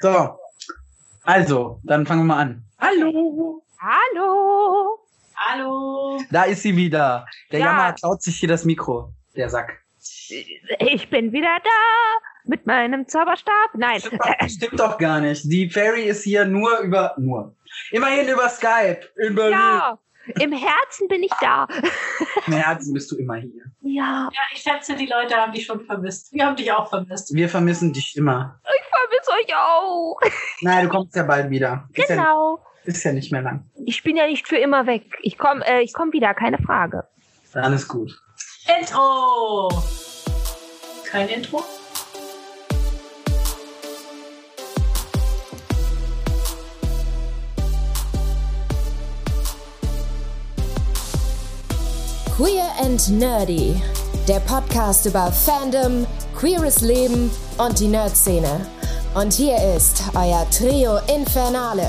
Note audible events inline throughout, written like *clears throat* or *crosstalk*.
So, also, dann fangen wir mal an. Hallo. Hallo. Hallo. Da ist sie wieder. Der Ja. Jammer klaut sich hier das Mikro, der Sack. Ich bin wieder da mit meinem Zauberstab. Nein. Stimmt doch, stimmt doch gar nicht. Die Fairy ist hier nur über, nur. Immerhin über Skype. In Berlin. Ja, im Herzen bin ich da. Im Herzen bist du immer hier. Ja, Ja, ich schätze, die Leute haben dich schon vermisst. Wir haben dich auch vermisst. Wir vermissen dich immer. ich vermisse euch auch. Nein, du kommst ja bald wieder. Ist, ja, Genau. ist ja nicht mehr lang. Ich bin ja nicht für immer weg. Ich komme äh, ich komm wieder, keine Frage. Dann ist gut. Intro. Kein Intro? Queer and Nerdy, der Podcast über Fandom, queeres Leben und die Nerd-Szene. Und hier ist euer Trio Infernale.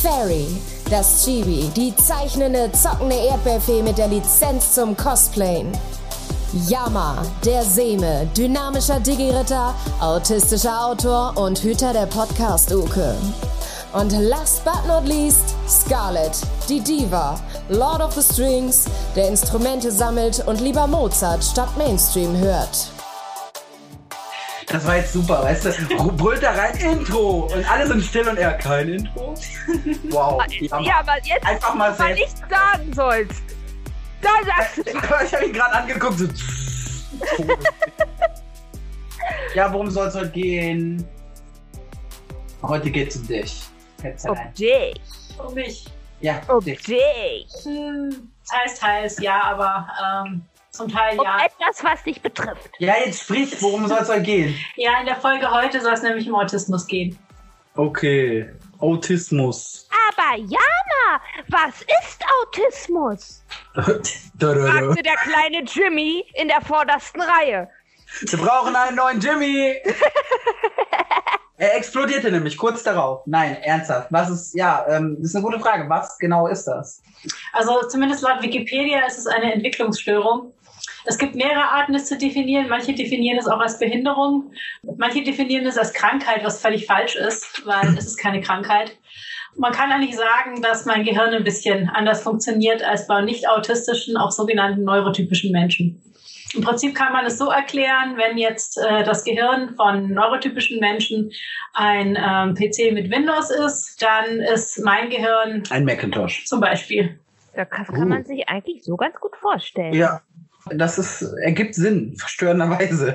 Fairy, das Chibi, die zeichnende, zockende Erdbeerfee mit der Lizenz zum Cosplayen. Yama, der Seme, dynamischer Digi-Ritter, autistischer Autor und Hüter der Podcast-Uke. Und last but not least, Scarlett, die Diva, Lord of the Strings, der Instrumente sammelt und lieber Mozart statt Mainstream hört. Das war jetzt super, weißt du? Brüllt da rein Intro und alle sind still und er kein Intro. Wow. Ja, aber jetzt Einfach mal mal selbst. nichts sagen sollst. Da sagst du. *laughs* Ich habe ihn gerade angeguckt. So. *laughs* ja, worum soll es heute gehen? Heute geht's um dich. Um dich. Um mich. Ja, dich. dich. Hm, teils, teils, ja, aber ähm, zum Teil Um ja. etwas, was dich betrifft. Ja, jetzt sprich, worum soll es heute gehen? Ja, in der Folge heute soll es nämlich um Autismus gehen. Okay, Autismus. Aber Jana, was ist Autismus? fragte der kleine Jimmy in der vordersten Reihe. Wir brauchen einen neuen Jimmy. *laughs* er explodierte nämlich kurz darauf. Nein, ernsthaft. Was ist, ja, ähm, das ist eine gute Frage. Was genau ist das? Also zumindest laut Wikipedia ist es eine Entwicklungsstörung. Es gibt mehrere Arten, es zu definieren. Manche definieren es auch als Behinderung. Manche definieren es als Krankheit, was völlig falsch ist, weil es ist keine Krankheit. Man kann eigentlich sagen, dass mein Gehirn ein bisschen anders funktioniert als bei nicht autistischen, auch sogenannten neurotypischen Menschen. Im Prinzip kann man es so erklären, wenn jetzt äh, das Gehirn von neurotypischen Menschen ein ähm, PC mit Windows ist, dann ist mein Gehirn Ein Macintosh. zum Beispiel Das kann kann man sich eigentlich so ganz gut vorstellen. Ja, das ist, ergibt Sinn, verstörenderweise.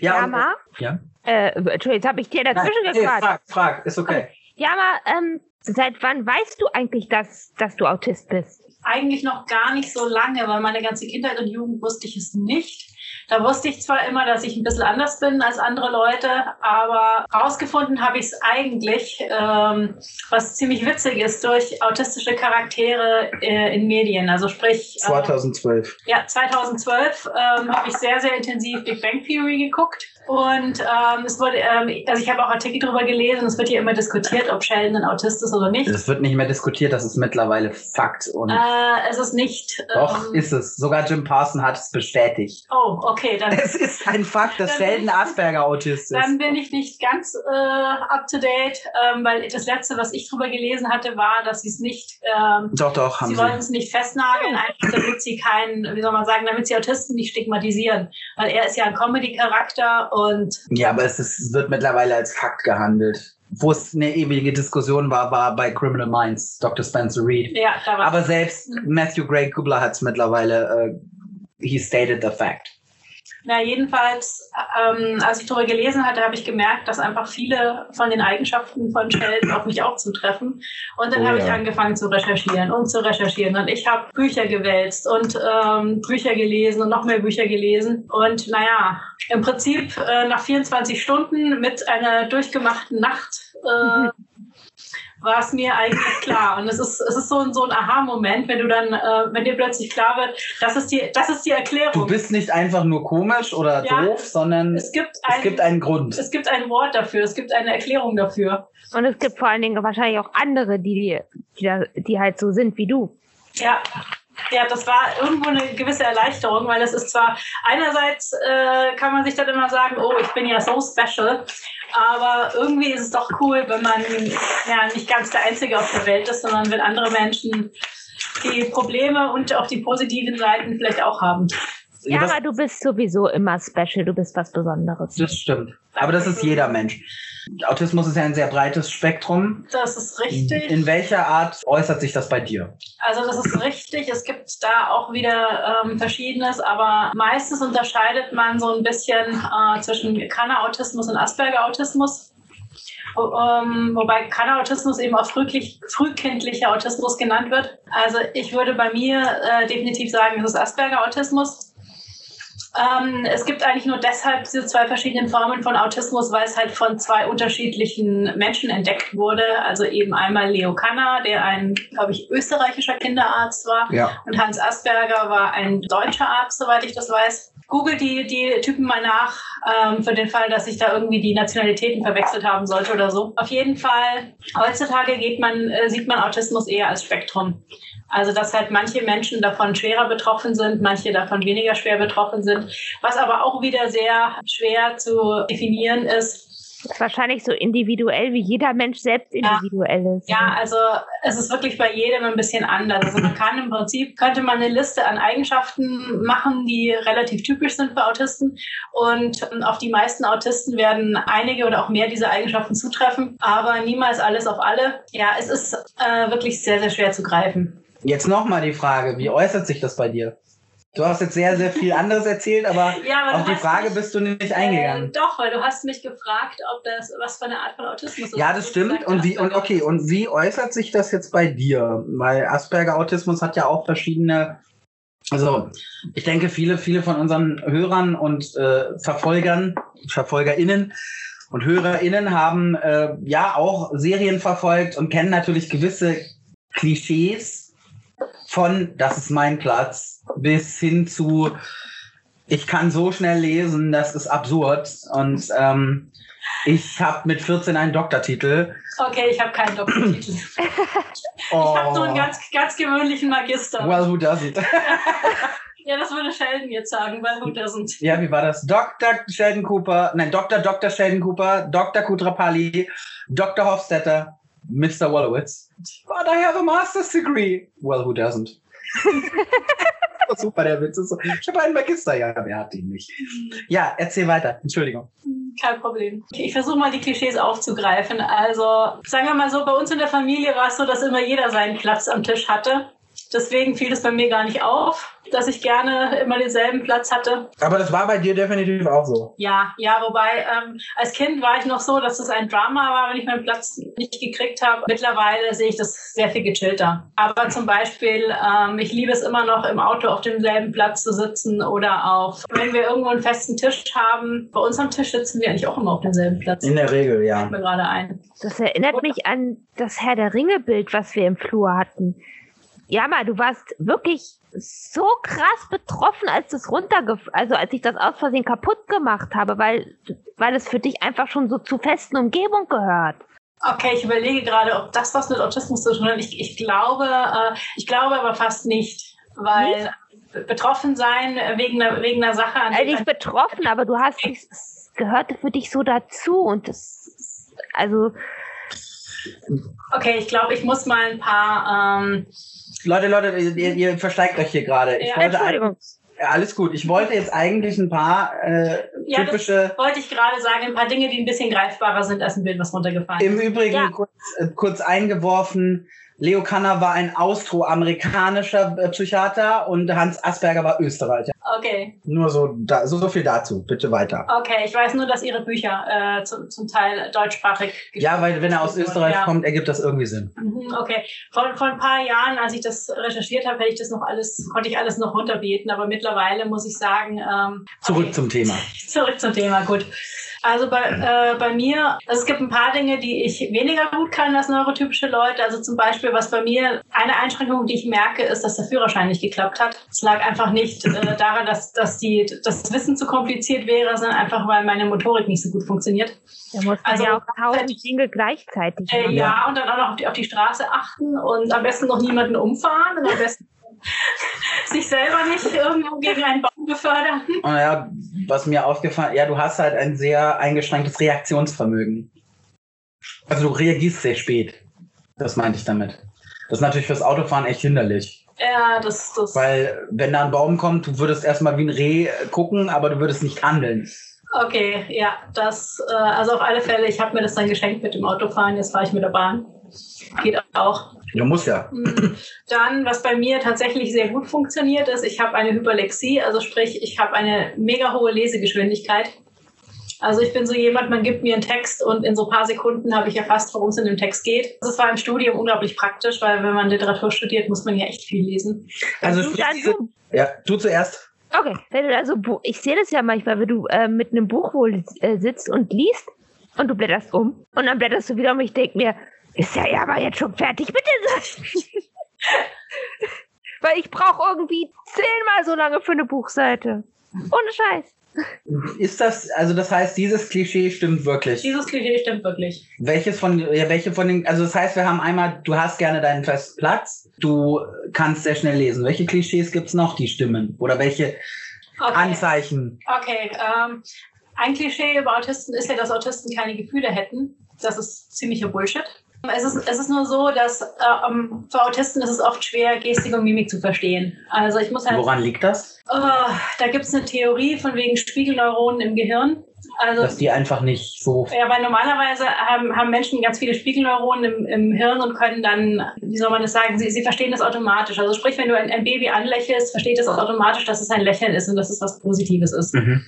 Ja, und- Jama, ja. äh, Entschuldigung, jetzt habe ich dir Nein, dazwischen nee, frag, frag, ist okay. Jama, ähm, seit wann weißt du eigentlich, dass, dass du Autist bist? eigentlich noch gar nicht so lange, weil meine ganze Kindheit und Jugend wusste ich es nicht. Da wusste ich zwar immer, dass ich ein bisschen anders bin als andere Leute, aber rausgefunden habe ich es eigentlich, ähm, was ziemlich witzig ist, durch autistische Charaktere äh, in Medien. Also sprich, äh, 2012. ja, 2012 ähm, habe ich sehr, sehr intensiv Big Bang Theory geguckt. Und ähm, es wurde, ähm, also ich habe auch Artikel darüber gelesen, es wird hier immer diskutiert, ob Sheldon ein Autist ist oder nicht. Es wird nicht mehr diskutiert, das ist mittlerweile Fakt. Und Äh, es ist nicht. doch, ähm, ist es. Sogar Jim Parson hat es bestätigt. Oh, okay, dann, Es ist ein Fakt, dass *laughs* Dann- Sheldon Asperger Autist dann ist. bin ich nicht ganz äh, up to date, ähm, weil das letzte, was ich drüber gelesen hatte, war, dass sie es nicht, ähm, Doch, doch, haben sie wollten sie. es nicht festnageln, einfach damit sie keinen, wie soll man sagen, damit sie Autisten nicht stigmatisieren, weil er ist ja ein Comedy-Charakter und Ja, aber es, ist, wird mittlerweile als Fakt gehandelt. Wo es eine ewige Diskussion war, war bei Criminal Minds, Dr. Spencer Reed. ja, Aber selbst Matthew Gray Kubler hat es mittlerweile, äh, he stated the fact. Na, jedenfalls, ähm, als ich darüber gelesen hatte, habe ich gemerkt, dass einfach viele von den Eigenschaften von Sheldon auf mich auch zutreffen. Und dann Oh habe ich ja. angefangen zu recherchieren und zu recherchieren. Und ich habe Bücher gewälzt und ähm, Bücher gelesen und noch mehr Bücher gelesen. Und naja, im Prinzip äh, nach 24 Stunden mit einer durchgemachten Nacht äh, *laughs* war es mir eigentlich klar. Und es ist, es ist so ein, so ein Aha-Moment, wenn du dann, äh, wenn dir plötzlich klar wird, das ist die, das ist die Erklärung. Du bist nicht einfach nur komisch oder Ja. doof, sondern es gibt es ein, gibt einen Grund. es gibt ein Wort dafür, es gibt eine Erklärung dafür. Und es gibt vor allen Dingen wahrscheinlich auch andere, die, die, die halt so sind wie du. Ja. Ja, das war irgendwo eine gewisse Erleichterung, weil es ist zwar einerseits äh, kann man sich dann immer sagen, oh, ich bin ja so special Aber irgendwie ist es doch cool, wenn man ja nicht ganz der Einzige auf der Welt ist, sondern wenn andere Menschen die Probleme und auch die positiven Seiten vielleicht auch haben. Ja, aber du bist sowieso immer special, du bist was Besonderes. Das stimmt. Aber das ist jeder Mensch. Autismus ist ja ein sehr breites Spektrum. Das ist richtig. In welcher Art äußert sich das bei dir? Also das ist richtig. Es gibt da auch wieder ähm, Verschiedenes, aber meistens unterscheidet man so ein bisschen äh, zwischen Kanner-Autismus und Asperger-Autismus. Ähm, wobei Kanner-Autismus eben auch frühlich, frühkindlicher Autismus genannt wird. Also ich würde bei mir äh, definitiv sagen, es ist Asperger-Autismus. Ähm, es gibt eigentlich nur deshalb diese zwei verschiedenen Formen von Autismus, weil es halt von zwei unterschiedlichen Menschen entdeckt wurde. Also eben einmal Leo Kanner, der ein, glaube ich, österreichischer Kinderarzt war. Ja. Und Hans Asperger war ein deutscher Arzt, soweit ich das weiß. Google die, die Typen mal nach, ähm, für den Fall, dass ich da irgendwie die Nationalitäten verwechselt haben sollte oder so. Auf jeden Fall, heutzutage geht man, äh, sieht man Autismus eher als Spektrum. Also, dass halt manche Menschen davon schwerer betroffen sind, manche davon weniger schwer betroffen sind. Was aber auch wieder sehr schwer zu definieren ist, wahrscheinlich so individuell, wie jeder Mensch selbst individuell ja. ist. Ja, also es ist wirklich bei jedem ein bisschen anders. Also man kann im Prinzip, könnte man eine Liste an Eigenschaften machen, die relativ typisch sind für Autisten. Und auf die meisten Autisten werden einige oder auch mehr dieser Eigenschaften zutreffen, aber niemals alles auf alle. Ja, es ist äh, wirklich sehr, sehr schwer zu greifen. Jetzt nochmal die Frage, wie äußert sich das bei dir? Du hast jetzt sehr, sehr viel anderes erzählt, aber, *laughs* ja, aber auf die Frage mich, bist du nicht eingegangen. Äh, doch, weil du hast mich gefragt, ob das was für eine Art von Autismus ist. Ja, das stimmt. Und wie, und okay, und wie äußert sich das jetzt bei dir? Weil Asperger-Autismus hat ja auch verschiedene also, ich denke, viele, viele von unseren Hörern und äh, Verfolgern, VerfolgerInnen und HörerInnen haben äh, ja auch Serien verfolgt und kennen natürlich gewisse Klischees von das ist mein Platz bis hin zu ich kann so schnell lesen, das ist absurd. Und ähm, ich habe mit 14 einen Doktortitel. Okay, ich habe keinen Doktortitel. oh. *clears throat* Ich habe so einen ganz, ganz gewöhnlichen Magister. Well, who doesn't? *laughs* *laughs* ja, das würde Sheldon jetzt sagen, well, who doesn't? Ja, wie war das? Dr. Sheldon Cooper, nein, Dr. Dr. Sheldon Cooper, Dr. Kutrapali, Dr. Hofstetter, Mr. Wolowitz. But I have a master's degree. Well, who doesn't? *laughs* Super, der Witz ist so. Ich habe einen Magister, ja, wer hat ihn nicht? Ja, erzähl weiter. Entschuldigung. Kein Problem. Ich versuche mal die Klischees aufzugreifen. Also, sagen wir mal so, bei uns in der Familie war es so, dass immer jeder seinen Platz am Tisch hatte. Deswegen fiel es bei mir gar nicht auf, dass ich gerne immer denselben Platz hatte. Aber das war bei dir definitiv auch so. Ja, ja, wobei ähm, als Kind war ich noch so, dass es ein Drama war, wenn ich meinen Platz nicht gekriegt habe. Mittlerweile sehe ich das sehr viel gechillter. Aber zum Beispiel, ähm, ich liebe es immer noch im Auto auf demselben Platz zu sitzen oder auf, wenn wir irgendwo einen festen Tisch haben. Bei uns am Tisch sitzen wir eigentlich auch immer auf demselben Platz. In der Regel, ja. Fällt mir gerade ein. Das erinnert mich an das Herr der Ringe-Bild, was wir im Flur hatten. Ja, mal, du warst wirklich so krass betroffen, als das runterge, also als ich das aus Versehen kaputt gemacht habe, weil, weil es für dich einfach schon so zu festen Umgebung gehört. Okay, ich überlege gerade, ob das was mit Autismus zu tun hat. Ich, ich glaube, äh, ich glaube aber fast nicht, weil nicht? betroffen sein wegen einer, wegen einer Sache. An also nicht betroffen, aber du hast, es gehörte für dich so dazu und das, also. Okay, ich glaube, ich muss mal ein paar ähm, Leute, Leute, ihr, ihr versteigt euch hier gerade. Ja, Entschuldigung. Ja, alles gut. Ich wollte jetzt eigentlich ein paar äh, ja, typische. Das wollte ich gerade sagen, ein paar Dinge, die ein bisschen greifbarer sind als ein Bild, was runtergefallen ist. Im Übrigen ja. kurz, äh, kurz eingeworfen, Leo Kanner war ein austroamerikanischer äh, Psychiater und Hans Asperger war Österreicher. Okay. Nur so, da, so, so viel dazu. Bitte weiter. Okay, ich weiß nur, dass Ihre Bücher äh, zum, zum Teil deutschsprachig Ja, weil wenn er aus Österreich ja. kommt, ergibt das irgendwie Sinn. Mhm, okay. Vor, vor ein paar Jahren, als ich das recherchiert habe, hätte ich das noch alles, konnte ich alles noch runterbeten, aber mittlerweile muss ich sagen. Ähm, Zurück okay. zum Thema. *laughs* Zurück zum Thema, gut. Also bei, äh, bei mir, also es gibt ein paar Dinge, die ich weniger gut kann als neurotypische Leute. Also zum Beispiel, was bei mir eine Einschränkung, die ich merke, ist, dass der Führerschein nicht geklappt hat. Es lag einfach nicht äh, daran, dass, dass die, das Wissen zu kompliziert wäre, sondern einfach, weil meine Motorik nicht so gut funktioniert. Da muss man also, ja auch tausend Dinge gleichzeitig äh, ja, und dann auch noch auf die, auf die Straße achten und am besten noch niemanden umfahren und am besten *laughs* sich selber nicht irgendwo gegen einen Baum befördern. Und ja, was mir aufgefallen, ja, du hast halt ein sehr eingeschränktes Reaktionsvermögen. Also du reagierst sehr spät. Das meinte ich damit. Das ist natürlich fürs Autofahren echt hinderlich. Ja, das, das. Weil, wenn da ein Baum kommt, du würdest erstmal wie ein Reh gucken, aber du würdest nicht handeln. Okay, ja, das, äh, also auf alle Fälle, ich habe mir das dann geschenkt mit dem Autofahren, jetzt fahre ich mit der Bahn. Geht auch. Du musst ja. Mm, Dann, was bei mir tatsächlich sehr gut funktioniert, ist, ich habe eine Hyperlexie, also sprich, ich habe eine mega hohe Lesegeschwindigkeit. Also ich bin so jemand, man gibt mir einen Text und in so ein paar Sekunden habe ich erfasst, worum es in dem Text geht. Das war im Studium unglaublich praktisch, weil wenn man Literatur studiert, muss man ja echt viel lesen. Also Du sprich dann diese, du. ja, du zuerst. Okay, wenn du also, ich sehe das ja manchmal, wenn du äh, mit einem Buch wohl äh, sitzt und liest und du blätterst um und dann blätterst du wieder um. Ich denke mir, ist ja ja aber jetzt schon fertig mit den Seiten. Weil ich brauche irgendwie zehnmal so lange für eine Buchseite. Ohne Scheiß. Ist das, also das heißt, dieses Klischee stimmt wirklich. Dieses Klischee stimmt wirklich. Welches von, ja, welche von den, also das heißt, wir haben einmal, du hast gerne deinen festen Platz, du kannst sehr schnell lesen. Welche Klischees gibt's noch, die stimmen? Oder welche Okay, Anzeichen? okay ähm, ein Klischee über Autisten ist ja, dass Autisten keine Gefühle hätten. Das ist ziemlicher Bullshit. Es ist, es ist nur so, dass äh, ähm, für Autisten ist es oft schwer, Gestik und Mimik zu verstehen. Also ich muss halt Woran liegt das? Oh, da gibt es eine Theorie von wegen Spiegelneuronen im Gehirn. Also, Dass die einfach nicht so, ja, weil normalerweise haben, haben Menschen ganz viele Spiegelneuronen im, im Hirn und können dann, wie soll man das sagen, sie, sie verstehen das automatisch. Also sprich, wenn du ein, ein Baby anlächelst, versteht es automatisch, dass es ein Lächeln ist und dass es was Positives ist. mhm.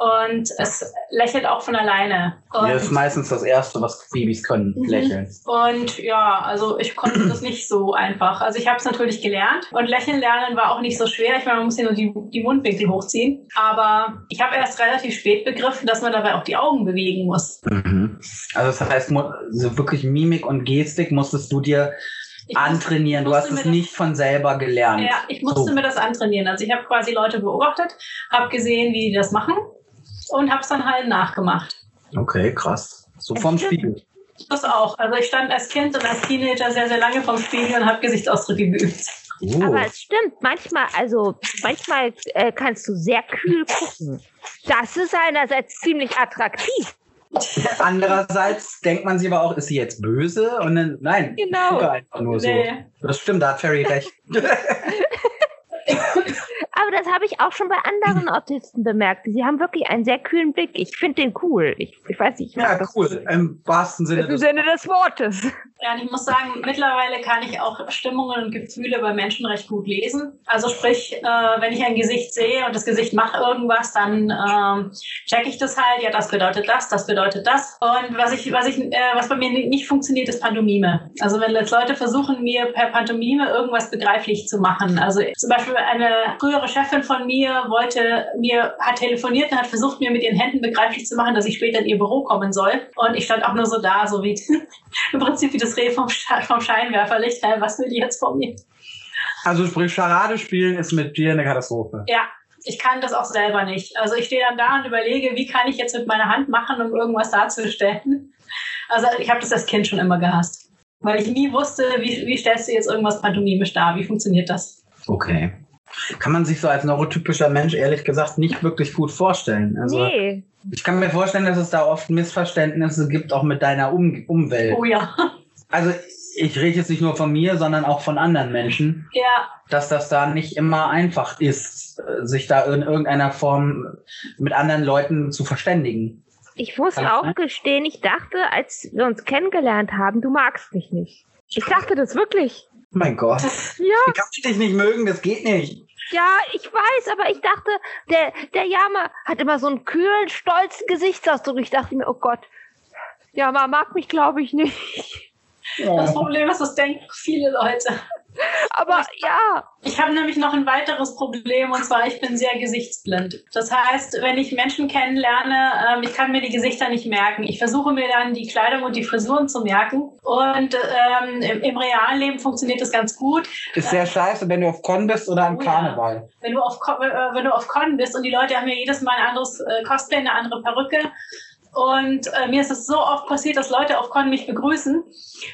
Und es lächelt auch von alleine. Und, das ist meistens das Erste, was Babys können, Mhm. lächeln. Und ja, also ich konnte das nicht so einfach. Also ich habe es natürlich gelernt und Lächeln lernen war auch nicht so schwer. Ich meine, man muss ja nur die, die Mundwinkel hochziehen. Aber ich habe erst relativ spät begriffen, dass man dabei auch die Augen bewegen muss. Mhm. Also das heißt, so wirklich Mimik und Gestik musstest du dir Ich antrainieren. Du hast es nicht von selber gelernt. Ja, ich musste So. mir das antrainieren. Also ich habe quasi Leute beobachtet, habe gesehen, wie die das machen und habe es dann halt nachgemacht. Okay, krass. So vom Stimmt. Spiegel. Das auch. Also ich stand als Kind und als Teenager sehr, sehr lange vorm Spiegel und habe Gesichtsausdrücke geübt. Oh. Aber es stimmt, manchmal, also manchmal äh, kannst du sehr kühl gucken. Das ist einerseits ziemlich attraktiv. Andererseits denkt man sich aber auch, ist sie jetzt böse? Und dann, nein, ich Genau. gucke einfach nur so. Nee. Das stimmt, da hat Ferry recht. *laughs* Aber das habe ich auch schon bei anderen *laughs* Autisten bemerkt. Sie haben wirklich einen sehr kühlen Blick. Ich finde den cool. Ich, ich weiß nicht. ich ja, das. cool. Im wahrsten Sinne Im des Sinne des Wortes. Ja, und ich muss sagen, mittlerweile kann ich auch Stimmungen und Gefühle bei Menschen recht gut lesen. Also sprich, äh, wenn ich ein Gesicht sehe und das Gesicht macht irgendwas, dann ähm, checke ich das halt. Ja, das bedeutet das, das bedeutet das. Und was ich, was ich, äh, was bei mir ni- nicht funktioniert, ist Pantomime. Also wenn jetzt Leute versuchen, mir per Pantomime irgendwas begreiflich zu machen. Also zum Beispiel eine frühere Chefin von mir wollte mir, hat telefoniert und hat versucht, mir mit ihren Händen begreiflich zu machen, dass ich später in ihr Büro kommen soll. Und ich stand auch nur so da, so wie *laughs* im Prinzip wie das Reh vom, vom Scheinwerferlicht. Was will die jetzt von mir? Also sprich, Charade spielen ist mit dir eine Katastrophe. Ja, ich kann das auch selber nicht. Also ich stehe dann da und überlege, wie kann ich jetzt mit meiner Hand machen, um irgendwas darzustellen. Also ich habe das als Kind schon immer gehasst. Weil ich nie wusste, wie, wie stellst du jetzt irgendwas pantomimisch dar? Wie funktioniert das? Okay. Kann man sich so als neurotypischer Mensch ehrlich gesagt nicht wirklich gut vorstellen. Also nee. ich kann mir vorstellen, dass es da oft Missverständnisse gibt, auch mit deiner um Umwelt. Oh ja. Also ich rede jetzt nicht nur von mir, sondern auch von anderen Menschen, Ja, dass das da nicht immer einfach ist, sich da in irgendeiner Form mit anderen Leuten zu verständigen. Ich muss auch gestehen, ich dachte, als wir uns kennengelernt haben, du magst mich nicht. Ich dachte das wirklich. Mein Gott. Ja, Wie kannst du dich nicht mögen? Das geht nicht. ja, ich weiß, aber ich dachte, der, der Jama hat immer so einen kühlen, stolzen Gesichtsausdruck. Ich dachte mir, oh Gott, Jama mag mich, glaube ich, nicht. das Problem ist, das denken viele Leute. *laughs* Aber ja, Ich habe nämlich noch ein weiteres Problem und zwar, ich bin sehr gesichtsblind. Das heißt, wenn ich Menschen kennenlerne, ähm, ich kann mir die Gesichter nicht merken. Ich versuche mir dann die Kleidung und die Frisuren zu merken und ähm, im, im realen Leben funktioniert das ganz gut. Ist sehr scheiße, wenn du auf Con bist oder am Oh ja. Karneval. Wenn du auf, Con- äh, wenn du auf Con bist und die Leute haben ja jedes Mal ein anderes äh, Cosplay, eine andere Perücke. Und äh, mir ist es so oft passiert, dass Leute auf Con mich begrüßen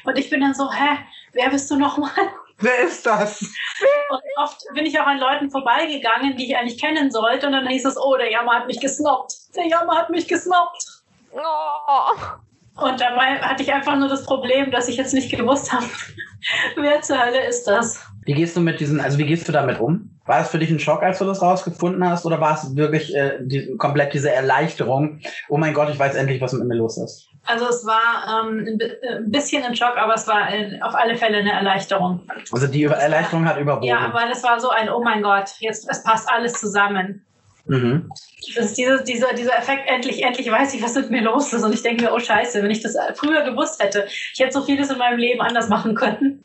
und ich bin dann so, hä, wer bist du nochmal? Wer ist das? Und oft bin ich auch an Leuten vorbeigegangen, die ich eigentlich kennen sollte. Und dann hieß es, oh, der Jammer hat mich gesnobbt. Der Jammer hat mich gesnobbt. Oh. Und dabei hatte ich einfach nur das Problem, dass ich jetzt nicht gewusst habe, *laughs* wer zur Hölle ist das. Wie gehst du mit diesen, also wie gehst du damit um? War es für dich ein Schock, als du das rausgefunden hast, oder war es wirklich äh, die, komplett diese Erleichterung? Oh mein Gott, ich weiß endlich, was mit mir los ist. Also es war ähm, ein bi- äh, ein bisschen ein Schock, aber es war ein, auf alle Fälle eine Erleichterung. Also die Erleichterung hat überwogen. Ja, weil es war so ein, oh mein Gott, jetzt es passt alles zusammen. mhm. Das ist diese, dieser, dieser Effekt, endlich, endlich weiß ich, was mit mir los ist. Und ich denke mir, oh scheiße, wenn ich das früher gewusst hätte, ich hätte so vieles in meinem Leben anders machen können.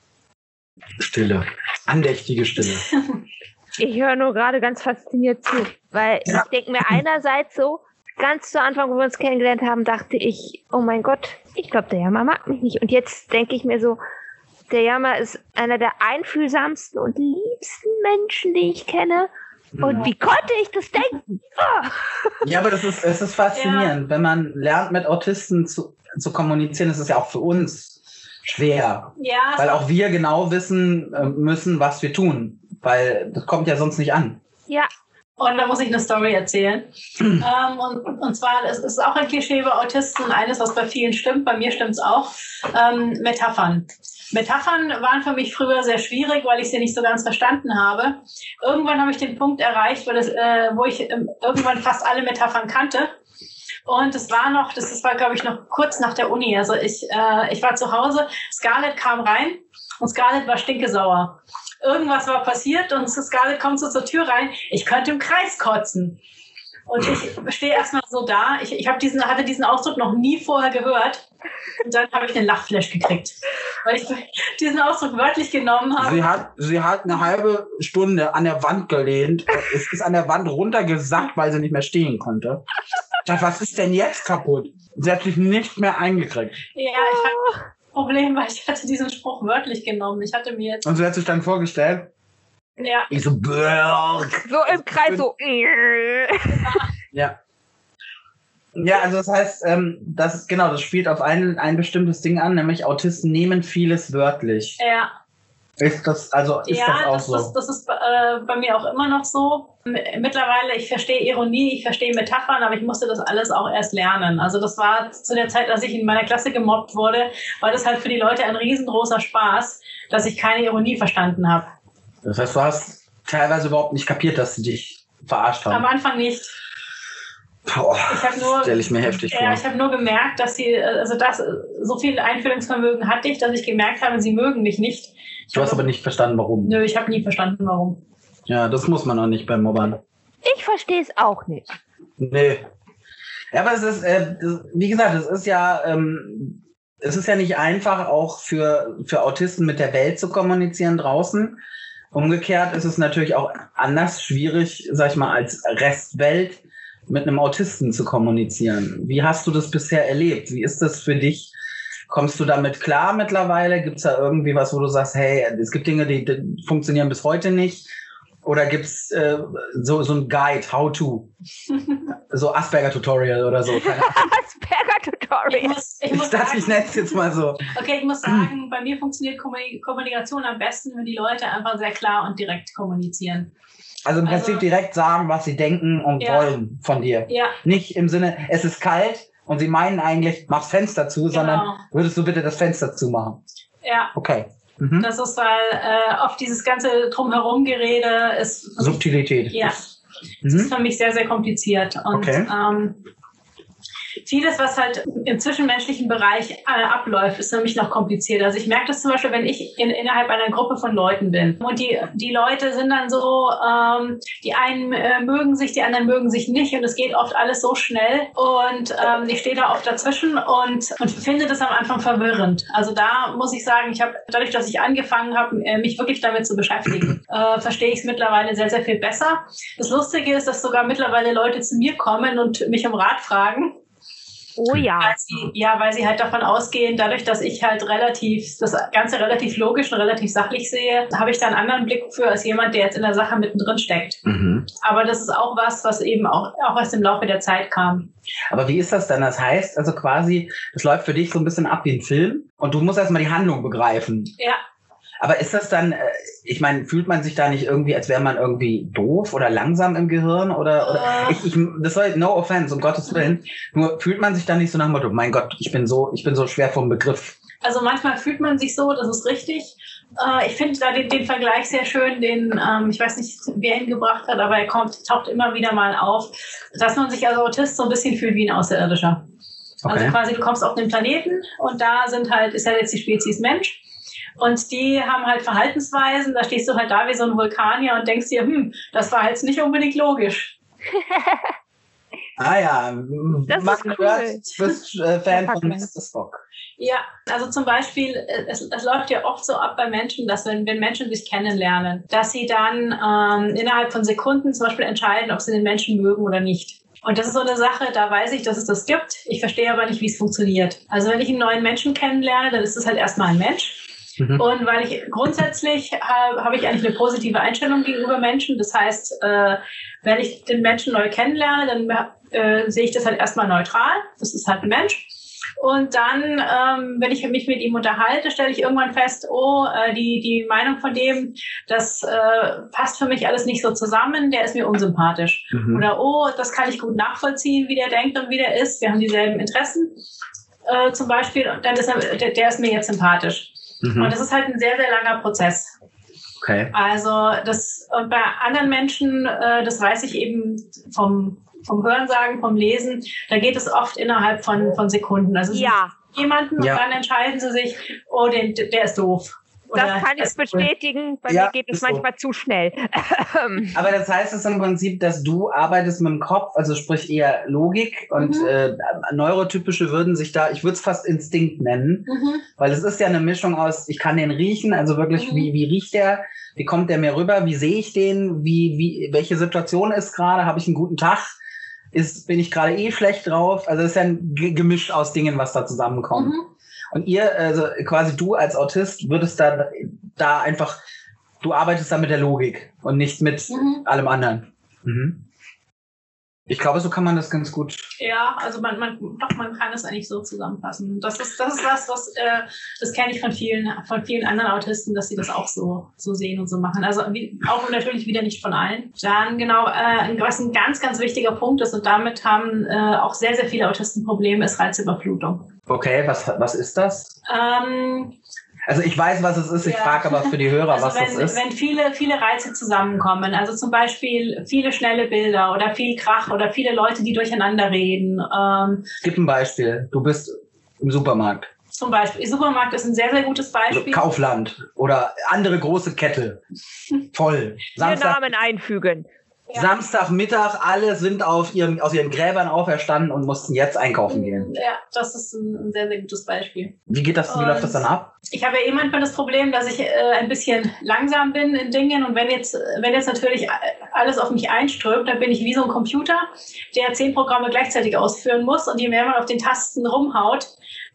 Stille. Andächtige Stille. *laughs* Ich höre nur gerade ganz fasziniert zu, weil Ja. ich denke mir einerseits so, ganz zu Anfang, wo wir uns kennengelernt haben, dachte ich, oh mein Gott, ich glaube, der Jammer mag mich nicht. Und jetzt denke ich mir so, der Jammer ist einer der einfühlsamsten und liebsten Menschen, die ich kenne. Und wie konnte ich das denken? Ah. Ja, aber das ist, es ist faszinierend. Wenn man lernt, mit Autisten zu, zu kommunizieren, ist es ja auch für uns schwer. Ja, Weil auch wir genau wissen äh, müssen, was wir tun. Weil das kommt ja sonst nicht an. Ja, Und da muss ich eine Story erzählen. *clears throat* ähm, und, und zwar, es ist auch ein Klischee bei Autisten, eines, was bei vielen stimmt, bei mir stimmt es auch, ähm, Metaphern. Metaphern waren für mich früher sehr schwierig, weil ich sie nicht so ganz verstanden habe. Irgendwann habe ich den Punkt erreicht, wo, das, äh, wo ich ähm, irgendwann fast alle Metaphern kannte. Und es war noch, das das war, glaube ich, noch kurz nach der Uni. Also ich, äh, ich war zu Hause, Scarlett kam rein und Scarlett war stinkesauer. Irgendwas war passiert und Scarlett kommt so zur Tür rein. Ich könnte im Kreis kotzen. Und ich stehe erstmal so da. Ich, ich diesen, hatte diesen Ausdruck noch nie vorher gehört. Und dann habe ich einen Lachflash gekriegt. Weil ich diesen Ausdruck wörtlich genommen habe. Sie hat, sie hat eine halbe Stunde an der Wand gelehnt. Es ist an der Wand runtergesackt, weil sie nicht mehr stehen konnte. Ich dachte, was ist denn jetzt kaputt? Sie hat sich nicht mehr eingekriegt. Ja, ich ein Problem, weil ich hatte diesen Spruch wörtlich genommen. Ich hatte mir jetzt, Und sie hat sich dann vorgestellt, ja, ich so, Burg. so im Kreis so. *laughs* Ja. Ja, also das heißt, ähm, das ist genau, das spielt auf ein, ein bestimmtes Ding an, nämlich Autisten nehmen vieles wörtlich. ja, Ist das, also ist ja, das auch das, so? ist, das ist äh, bei mir auch immer noch so. Mittlerweile, ich verstehe Ironie, ich verstehe Metaphern, aber ich musste das alles auch erst lernen. Also das war zu der Zeit, als ich in meiner Klasse gemobbt wurde, war das halt für die Leute ein riesengroßer Spaß, dass ich keine Ironie verstanden habe. Das heißt, du hast teilweise überhaupt nicht kapiert, dass sie dich verarscht Am haben. Anfang nicht. Boah, Ich habe nur, stelle ich mir heftig vor. ja, ich habe nur gemerkt, dass sie, äh, also das, äh, so viel Einfühlungsvermögen hatte ich, dass ich gemerkt habe, sie mögen mich nicht. Du hast hab- aber nicht verstanden, warum. Nö, ich habe nie verstanden, warum. Ja, das muss man auch nicht beim Mobbern. Ich verstehe es auch nicht. Nee. Ja, aber es ist, äh, das, wie gesagt, es ist ja, ähm, es ist ja nicht einfach, auch für, für Autisten mit der Welt zu kommunizieren draußen. Umgekehrt ist es natürlich auch anders schwierig, sag ich mal, als Restwelt mit einem Autisten zu kommunizieren. Wie hast du das bisher erlebt? Wie ist das für dich? Kommst du damit klar mittlerweile? Gibt es da irgendwie was, wo du sagst, hey, es gibt Dinge, die, die funktionieren bis heute nicht? Oder gibt's äh, so, so ein Guide, how to? *laughs* so Asperger-Tutorial oder so. *laughs* Keine Ahnung. Asperger Ich nenne es jetzt mal so. okay, ich muss sagen, bei mir funktioniert Kommuni- Kommunikation am besten, wenn die Leute einfach sehr klar und direkt kommunizieren. Also im Also- Prinzip direkt sagen, was sie denken und Ja. wollen von dir. Ja, Nicht im Sinne, es ist kalt und sie meinen eigentlich, mach's Fenster zu, sondern Genau. würdest du bitte das Fenster zumachen? ja. Okay. Mhm. Das ist, weil äh, oft dieses ganze Drumherum-Gerede ist, Subtilität. ja, das Mhm. ist für mich sehr, sehr kompliziert. Und Okay. ähm, vieles, was halt im zwischenmenschlichen Bereich äh, abläuft, ist nämlich noch komplizierter. Also ich merke das zum Beispiel, wenn ich in, innerhalb einer Gruppe von Leuten bin und die, die Leute sind dann so, ähm, die einen äh, mögen sich, die anderen mögen sich nicht und es geht oft alles so schnell und ähm, ich stehe da oft dazwischen und, und finde das am Anfang verwirrend. Also da muss ich sagen, ich habe dadurch, dass ich angefangen habe, äh, mich wirklich damit zu beschäftigen, äh, verstehe ich es mittlerweile sehr, sehr viel besser. Das Lustige ist, dass sogar mittlerweile Leute zu mir kommen und mich um Rat fragen. Oh ja. Weil sie, ja, weil sie halt davon ausgehen, dadurch, dass ich halt relativ, das Ganze relativ logisch und relativ sachlich sehe, habe ich da einen anderen Blick für als jemand, der jetzt in der Sache mittendrin steckt. Mhm. Aber das ist auch was, was eben auch, auch erst im Laufe der Zeit kam. Aber wie ist das dann? Das heißt also quasi, es läuft für dich so ein bisschen ab wie ein Film und du musst erstmal die Handlung begreifen. Ja, Aber ist das dann, äh, ich meine, fühlt man sich da nicht irgendwie, als wäre man irgendwie doof oder langsam im Gehirn oder, oder Äh. ich, ich, das soll no offense, um Gottes Willen. Nur fühlt man sich da nicht so nach dem Motto, mein Gott, ich bin so, ich bin so schwer vom Begriff. Also manchmal fühlt man sich so, das ist richtig. Äh, ich finde da den, den Vergleich sehr schön, den, ähm, ich weiß nicht, wer ihn gebracht hat, aber er kommt, taucht immer wieder mal auf, dass man sich als Autist so ein bisschen fühlt wie ein Außerirdischer. Also Okay. quasi, du kommst auf den Planeten und da sind halt, ist ja jetzt die Spezies Mensch. Und die haben halt Verhaltensweisen, da stehst du halt da wie so ein Vulkanier und denkst dir, hm, das war jetzt nicht unbedingt logisch. Ah ja, Das man ist cool. du bist äh, Fan von. Mr. Spock. Ja, also zum Beispiel, äh, es, es läuft ja oft so ab bei Menschen, dass wenn, wenn Menschen sich kennenlernen, dass sie dann ähm, innerhalb von Sekunden zum Beispiel entscheiden, ob sie den Menschen mögen oder nicht. Und das ist so eine Sache, da weiß ich, dass es das gibt. Ich verstehe aber nicht, wie es funktioniert. Also wenn ich einen neuen Menschen kennenlerne, dann ist es halt erstmal ein Mensch. Mhm. Und weil ich grundsätzlich habe habe ich eigentlich eine positive Einstellung gegenüber Menschen. Das heißt, äh, wenn ich den Menschen neu kennenlerne, dann äh, sehe ich das halt erstmal neutral. Das ist halt ein Mensch. Und dann, ähm, wenn ich mich mit ihm unterhalte, stelle ich irgendwann fest, oh, äh, die, die Meinung von dem, das äh, passt für mich alles nicht so zusammen, der ist mir unsympathisch. Mhm. Oder oh, das kann ich gut nachvollziehen, wie der denkt und wie der ist. Wir haben dieselben Interessen. Äh, zum Beispiel, und dann ist er, der, der ist mir jetzt sympathisch. Mhm. Und das ist halt ein sehr, sehr langer Prozess. Okay. Also das und bei anderen Menschen, äh, das weiß ich eben vom, vom Hörensagen, vom Lesen, da geht es oft innerhalb von, von Sekunden. Also sie Ja, jemanden Ja. und dann entscheiden sie sich, oh, den, der ist doof. Das kann ich bestätigen. Bei Ja, mir geht es ist so. manchmal zu schnell. *laughs* Aber das heißt es im Prinzip, dass du arbeitest mit dem Kopf, also sprich eher Logik und Mhm. äh, Neurotypische würden sich da, ich würde es fast Instinkt nennen, Mhm. weil es ist ja eine Mischung aus, ich kann den riechen, also wirklich, Mhm. wie, wie riecht der, wie kommt der mir rüber, wie sehe ich den, wie, wie, welche Situation ist gerade, habe ich einen guten Tag, ist, bin ich gerade eh schlecht drauf, also es ist ja ein Ge- Gemisch aus Dingen, was da zusammenkommt. Und ihr, also quasi du als Autist, würdest da, da einfach, du arbeitest da mit der Logik und nicht mit Mhm. allem anderen. Mhm. Ich glaube, so kann man das ganz gut. Ja, also man, man, doch, man kann es eigentlich so zusammenfassen. Das ist, das ist was, was äh, das kenne ich von vielen, von vielen anderen Autisten, dass sie das auch so, so sehen und so machen. Also wie, auch natürlich wieder nicht von allen. Dann genau, äh, was ein ganz, ganz wichtiger Punkt ist und damit haben äh, auch sehr, sehr viele Autisten Probleme, ist Reizüberflutung. Okay, was, was ist das? Ähm, Also ich weiß, was es ist, ich Ja. frage aber für die Hörer, also was wenn, das ist. wenn viele, viele Reize zusammenkommen, also zum Beispiel viele schnelle Bilder oder viel Krach oder viele Leute, die durcheinander reden, ähm, Gib ein Beispiel. Du bist im Supermarkt, zum Beispiel, Supermarkt ist ein sehr, sehr gutes also Beispiel. Kaufland oder andere große Kette. *laughs* Voll. Samstag, Namen einfügen. Ja. Samstagmittag, alle sind auf ihren, aus ihren Gräbern auferstanden und mussten jetzt einkaufen gehen. Ja, das ist ein, sehr, sehr gutes Beispiel. Wie geht das, wie Und- läuft das dann ab? Ich habe ja eh manchmal das Problem, dass ich äh, ein bisschen langsam bin in Dingen und wenn jetzt, wenn jetzt natürlich alles auf mich einströmt, dann bin ich wie so ein Computer, der zehn Programme gleichzeitig ausführen muss und je mehr man auf den Tasten rumhaut,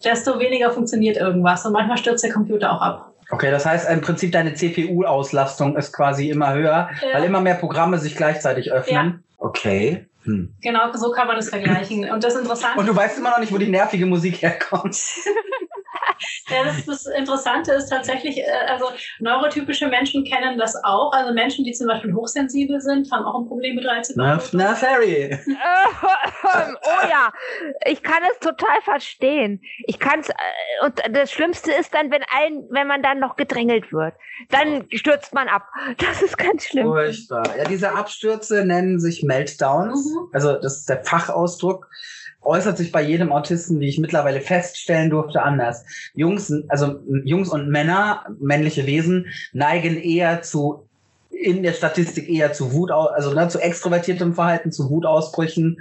desto weniger funktioniert irgendwas und manchmal stürzt der Computer auch ab. Okay, das heißt im Prinzip deine CPU-Auslastung ist quasi immer höher, Ja. weil immer mehr Programme sich gleichzeitig öffnen. Okay. Hm. Genau, so kann man das vergleichen. Und das Interessante Und du weißt immer noch nicht, wo die nervige Musik herkommt. *laughs* Ja, das, das Interessante ist tatsächlich, äh, also neurotypische Menschen kennen das auch. Also Menschen, die zum Beispiel hochsensibel sind, haben auch ein Problem mit Reizüberflutung. na Ferry. Ähm, oh ja, ich kann es total verstehen. Ich kann es, und das Schlimmste ist dann, wenn ein, wenn man dann noch gedrängelt wird, dann stürzt man ab. Das ist ganz schlimm. Furchtbar. Ja, diese Abstürze nennen sich Meltdowns. Mhm. Also das ist der Fachausdruck. Äußert sich bei jedem Autisten, wie ich mittlerweile feststellen durfte, anders. Jungs, also Jungs und Männer, männliche Wesen, neigen eher zu in der Statistik eher zu Wut, also ne, zu extrovertiertem Verhalten, zu Wutausbrüchen,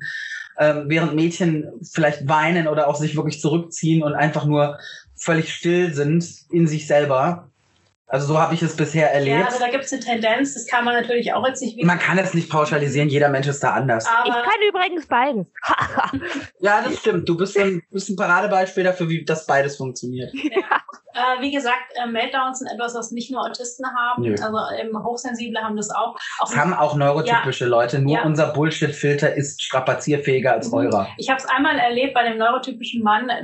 ähm, während Mädchen vielleicht weinen oder auch sich wirklich zurückziehen und einfach nur völlig still sind in sich selber. Also so habe ich es bisher erlebt. Ja, also da gibt es eine Tendenz, das kann man natürlich auch jetzt nicht Man kann es nicht pauschalisieren, jeder Mensch ist da anders. Ich aber kann übrigens beides. *laughs* Ja, das stimmt. Du bist ein, bist ein Paradebeispiel dafür, wie das beides funktioniert. Äh, wie gesagt, äh, Meltdowns sind etwas, was nicht nur Autisten haben, Nö. also ähm, Hochsensible haben das auch. auch Das haben auch neurotypische Leute, nur Ja. unser Bullshit-Filter ist strapazierfähiger als Mhm. eurer. Ich habe es einmal erlebt bei dem neurotypischen Mann. Äh,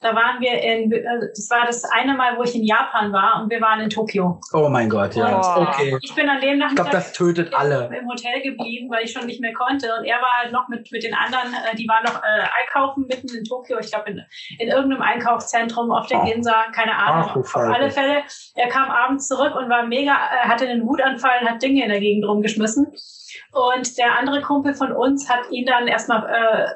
da waren wir in, äh, das war das eine Mal, wo ich in Japan war und wir waren in Tokio. Oh mein Gott, ja. Oh. Okay. Ich bin an dem Ich Nachmittag glaube, das tötet alle. im Hotel geblieben, weil ich schon nicht mehr konnte. Und er war halt noch mit, mit den anderen, äh, die waren noch äh, einkaufen mitten in Tokio, ich glaube in, in irgendeinem Einkaufszentrum auf der Oh. Ginza, keine Ahnung. Du auf alle. Fälle, er kam abends zurück und war mega, äh, hatte einen Wutanfall und hat Dinge in der Gegend rumgeschmissen. Und der andere Kumpel von uns hat ihn dann erstmal äh,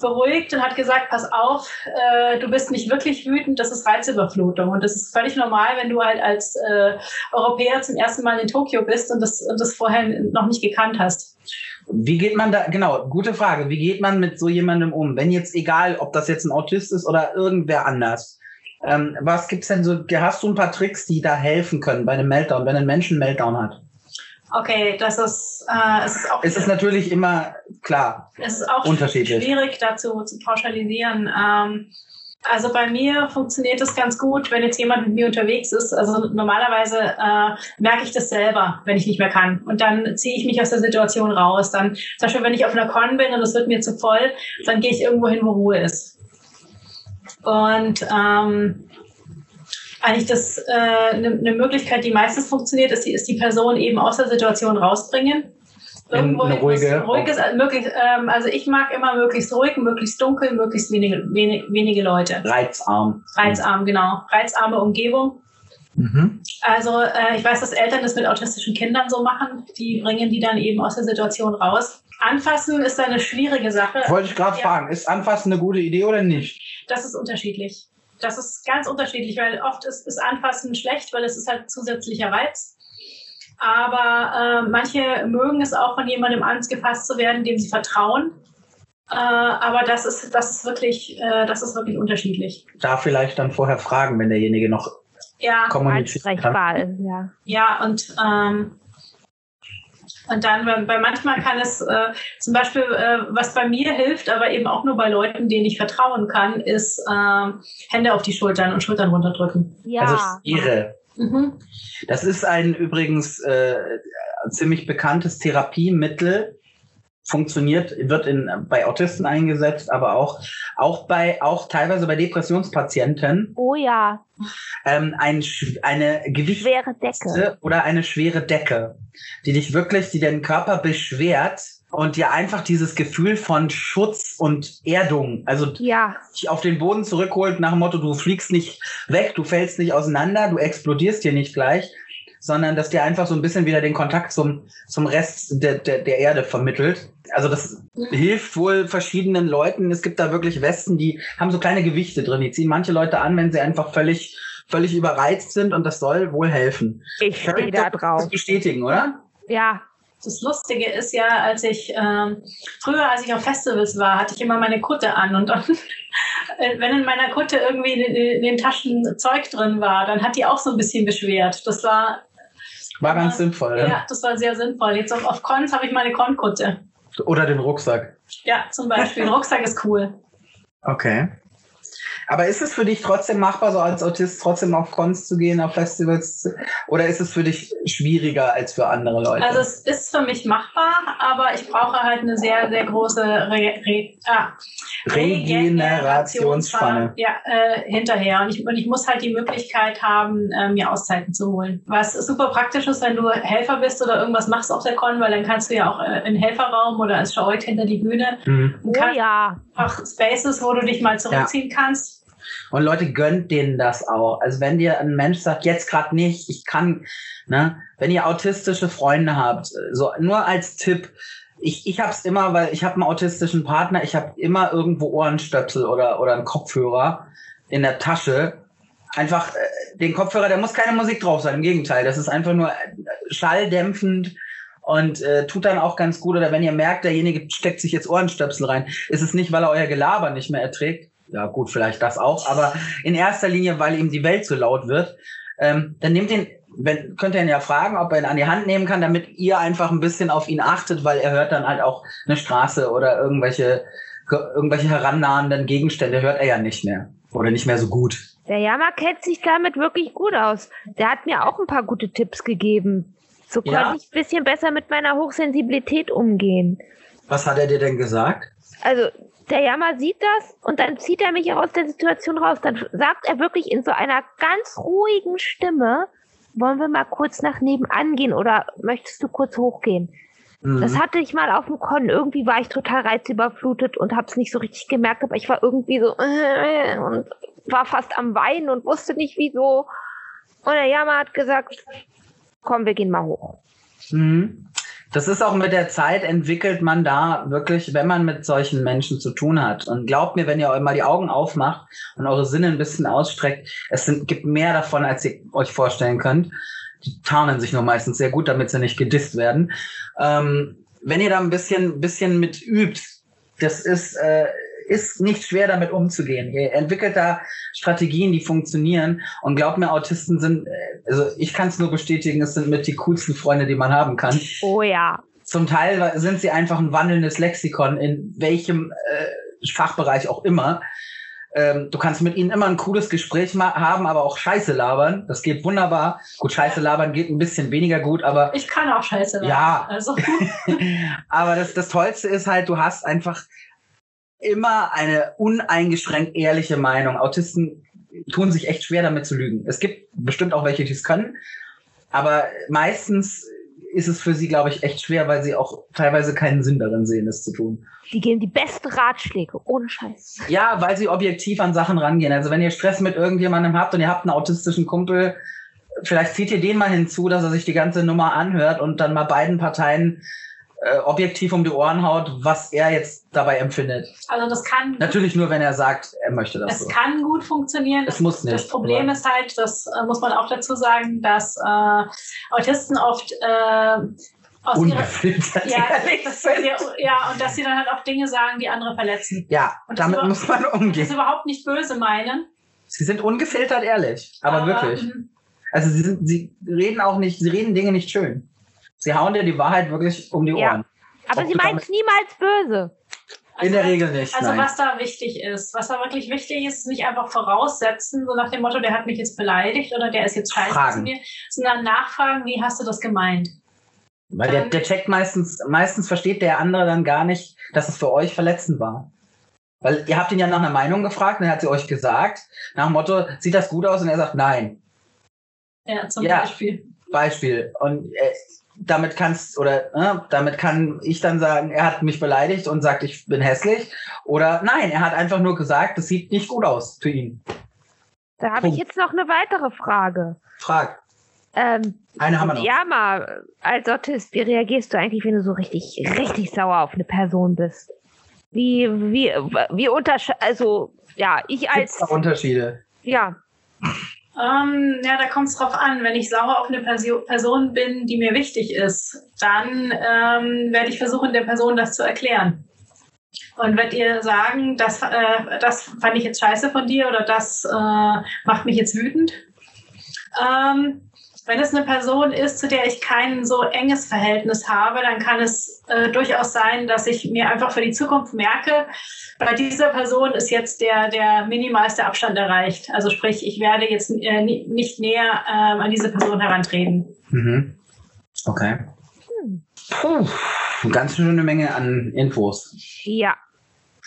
beruhigt und hat gesagt, pass auf, äh, du bist nicht wirklich wütend, das ist Reizüberflutung. Und das ist völlig normal, wenn du halt als äh, Europäer zum ersten Mal in Tokio bist und das, und das vorher noch nicht gekannt hast. Wie geht man da, genau, gute Frage. Wie geht man mit so jemandem um? Wenn jetzt, egal, ob das jetzt ein Autist ist oder irgendwer anders. Ähm, was gibt's denn so, hast du ein paar Tricks, die da helfen können bei einem Meltdown, wenn ein Mensch einen Meltdown hat? Okay, das ist, äh, es ist auch, Es ist natürlich immer, klar, es ist auch unterschiedlich. schwierig dazu zu pauschalisieren. Ähm, also bei mir funktioniert das ganz gut, wenn jetzt jemand mit mir unterwegs ist. Also normalerweise äh, merke ich das selber, wenn ich nicht mehr kann. Und dann ziehe ich mich aus der Situation raus. Dann, zum Beispiel, wenn ich auf einer Con bin und es wird mir zu voll, dann gehe ich irgendwo hin, wo Ruhe ist. Und ähm, eigentlich das eine ne Möglichkeit, die meistens funktioniert, ist die, ist die Person eben aus der Situation rausbringen. In eine ruhige- wo es ruhig ist, also, möglichst, ähm, also ich mag immer möglichst ruhig, möglichst dunkel, möglichst wenige, wenig, wenige Leute. reizarm. Reizarm, genau. Reizarme Umgebung. Mhm. Also äh, ich weiß, dass Eltern das mit autistischen Kindern so machen. Die bringen die dann eben aus der Situation raus. Anfassen ist eine schwierige Sache. Wollte ich gerade Ja. fragen, ist Anfassen eine gute Idee oder nicht? Das ist unterschiedlich. Das ist ganz unterschiedlich, weil oft ist, ist Anfassen schlecht, weil es ist halt zusätzlicher Reiz. Aber äh, manche mögen es auch, von jemandem angefasst zu werden, dem sie vertrauen. Äh, aber das ist, das ist wirklich, äh, das ist wirklich unterschiedlich. Da vielleicht dann vorher fragen, wenn derjenige noch Ja, kommunizieren kann. ist, ja. ja und ähm, und dann, bei, bei manchmal kann es äh, zum Beispiel, äh, was bei mir hilft, aber eben auch nur bei Leuten, denen ich vertrauen kann, ist äh, Hände auf die Schultern und Schultern runterdrücken. Ja. Also Sphäre. Mhm. Das ist ein übrigens äh, ziemlich bekanntes Therapiemittel. Funktioniert, wird in, bei Autisten eingesetzt, aber auch, auch bei, auch teilweise bei Depressionspatienten. oh ja, Ähm, ein, eine Gewicht schwere Decke. oder eine schwere Decke, die dich wirklich, die den Körper beschwert und dir einfach dieses Gefühl von Schutz und Erdung, also Ja, dich auf den Boden zurückholt nach dem Motto, du fliegst nicht weg, du fällst nicht auseinander, du explodierst hier nicht gleich, sondern dass dir einfach so ein bisschen wieder den Kontakt zum, zum Rest der, der, der Erde vermittelt. Also das hilft wohl verschiedenen Leuten. Es gibt da wirklich Westen, die haben so kleine Gewichte drin. Die ziehen manche Leute an, wenn sie einfach völlig, völlig überreizt sind und das soll wohl helfen. ich stehe da Das drauf. bestätigen, oder? Ja, Das Lustige ist ja, als ich ähm, früher, als ich auf Festivals war, hatte ich immer meine Kutte an und *laughs* dann, äh, wenn in meiner Kutte irgendwie in, in den Taschen Zeug drin war, dann hat die auch so ein bisschen beschwert. Das war War ganz sinnvoll. ja, das war sehr sinnvoll. Jetzt auf, auf Cons habe ich meine Con-Kutte. Oder den Rucksack. Ja, zum Beispiel. Ein Rucksack ist cool. Okay. Aber ist es für dich trotzdem machbar, so als Autist trotzdem auf Cons zu gehen, auf Festivals? zu- Oder ist es für dich schwieriger als für andere Leute? Also es ist für mich machbar, aber ich brauche halt eine sehr, sehr große Re Re ah, Regenerationsspanne. Ja, äh, hinterher. Und ich, und ich muss halt die Möglichkeit haben, äh, mir Auszeiten zu holen. Was super praktisch ist, wenn du Helfer bist oder irgendwas machst auf der Con, weil dann kannst du ja auch äh, in den Helferraum oder als Schauik hinter die Bühne Hm. und oh kannst ja. einfach Spaces, wo du dich mal zurückziehen kannst. Und Leute gönnt denen das auch. Also wenn dir ein Mensch sagt, jetzt gerade nicht, ich kann, ne, wenn ihr autistische Freunde habt, so nur als Tipp, ich, ich hab's immer, weil ich habe einen autistischen Partner, ich habe immer irgendwo Ohrenstöpsel oder, oder einen Kopfhörer in der Tasche. Einfach äh, den Kopfhörer, der muss keine Musik drauf sein, im Gegenteil, das ist einfach nur äh, schalldämpfend und äh, tut dann auch ganz gut. Oder wenn ihr merkt, derjenige steckt sich jetzt Ohrenstöpsel rein, ist es nicht, weil er euer Gelaber nicht mehr erträgt. Ja, gut, vielleicht das auch, aber in erster Linie, weil ihm die Welt zu laut wird. Ähm, dann nehmt ihn, wenn, könnt ihr ihn ja fragen, ob er ihn an die Hand nehmen kann, damit ihr einfach ein bisschen auf ihn achtet, weil er hört dann halt auch eine Straße oder irgendwelche, irgendwelche herannahenden Gegenstände hört er ja nicht mehr. Oder nicht mehr so gut. Der Jammer kennt sich damit wirklich gut aus. Der hat mir auch ein paar gute Tipps gegeben. So Ja. konnte ich ein bisschen besser mit meiner Hochsensibilität umgehen. Was hat er dir denn gesagt? Also, der Jammer sieht das und dann zieht er mich auch aus der Situation raus. Dann sagt er wirklich in so einer ganz ruhigen Stimme, wollen wir mal kurz nach nebenan gehen oder möchtest du kurz hochgehen? Mhm. Das hatte ich mal auf dem Con. Irgendwie war ich total reizüberflutet und habe es nicht so richtig gemerkt, aber ich war irgendwie so äh, und war fast am Weinen und wusste nicht wieso. Und der Jammer hat gesagt, komm, wir gehen mal hoch. Mhm. Das ist auch mit der Zeit entwickelt man da wirklich, wenn man mit solchen Menschen zu tun hat. Und glaubt mir, wenn ihr mal die Augen aufmacht und eure Sinne ein bisschen ausstreckt, es sind, gibt mehr davon, als ihr euch vorstellen könnt. Die tarnen sich nur meistens sehr gut, damit sie nicht gedisst werden. Ähm, wenn ihr da ein bisschen, bisschen mit übt, das ist, äh, ist nicht schwer, damit umzugehen. Ihr entwickelt da Strategien, die funktionieren. Und glaubt mir, Autisten sind, äh, also ich kann es nur bestätigen, es sind mit die coolsten Freunde, die man haben kann. Oh ja. Zum Teil sind sie einfach ein wandelndes Lexikon, in welchem äh, Fachbereich auch immer. Ähm, du kannst mit ihnen immer ein cooles Gespräch haben, aber auch Scheiße labern. Das geht wunderbar. Gut, Scheiße labern geht ein bisschen weniger gut, aber Ich kann auch Scheiße machen. Ja. Also, *laughs* aber das, das Tollste ist halt, du hast einfach immer eine uneingeschränkt ehrliche Meinung. Autisten tun sich echt schwer damit zu lügen. Es gibt bestimmt auch welche, die es können, aber meistens ist es für sie, glaube ich, echt schwer, weil sie auch teilweise keinen Sinn darin sehen, es zu tun. Die geben die besten Ratschläge, ohne Scheiß. Ja, weil sie objektiv an Sachen rangehen. Also wenn ihr Stress mit irgendjemandem habt und ihr habt einen autistischen Kumpel, vielleicht zieht ihr den mal hinzu, dass er sich die ganze Nummer anhört und dann mal beiden Parteien äh, objektiv um die Ohren haut, was er jetzt dabei empfindet. also das kann, Natürlich nur, wenn er sagt, er möchte das es so. kann gut funktionieren. Es muss nicht. Das Problem aber- ist halt, das äh, muss man auch dazu sagen, dass äh, Autisten oft äh, aus ihrer ungefiltert ja, wir, ja, und dass sie dann halt auch Dinge sagen, die andere verletzen. Ja, Und das damit muss man Das umgehen. überhaupt nicht böse meinen. Sie sind ungefiltert ehrlich, aber, wirklich. mhm. Also sie, sind, sie reden auch nicht, sie reden Dinge nicht schön. Sie hauen dir die Wahrheit wirklich um die Ja. Ohren. Aber Ob sie meint es niemals böse. In der Also- Regel nicht. Also nein. was da wichtig ist, was da wirklich wichtig ist, ist nicht einfach voraussetzen, so nach dem Motto, der hat mich jetzt beleidigt oder der ist jetzt scheiße zu mir, sondern nachfragen, wie hast du das gemeint? Weil der, der checkt meistens, meistens versteht der andere dann gar nicht, dass es für euch verletzend war. Weil ihr habt ihn ja nach einer Meinung gefragt und er hat sie euch gesagt, nach dem Motto, sieht das gut aus? Und er sagt, nein. Ja, zum Ja. Beispiel. Beispiel. Und äh, damit kannst, oder äh, damit kann ich dann sagen, er hat mich beleidigt und sagt, ich bin hässlich. Oder nein, er hat einfach nur gesagt, das sieht nicht gut aus für ihn. Da habe ich jetzt noch eine weitere Frage. Frag. Ähm, Eine haben wir noch. ja, mal, als Autist, wie reagierst du eigentlich, wenn du so richtig, richtig sauer auf eine Person bist? Wie, wie, wie untersche also, ja, ich als, Unterschiede? ja, Ähm, ja, da kommt es drauf an. Wenn ich sauer auf eine Person bin, die mir wichtig ist, dann ähm, werde ich versuchen, der Person das zu erklären. Und werde ihr sagen, das, äh, das fand ich jetzt scheiße von dir oder das äh, macht mich jetzt wütend. Ähm, wenn es eine Person ist, zu der ich kein so enges Verhältnis habe, dann kann es äh, durchaus sein, dass ich mir einfach für die Zukunft merke, bei dieser Person ist jetzt der, der minimalste Abstand erreicht. Also sprich, ich werde jetzt äh, ni- nicht näher ähm, an diese Person herantreten. Mhm. Okay. Puh, eine ganz schöne Menge an Infos. ja,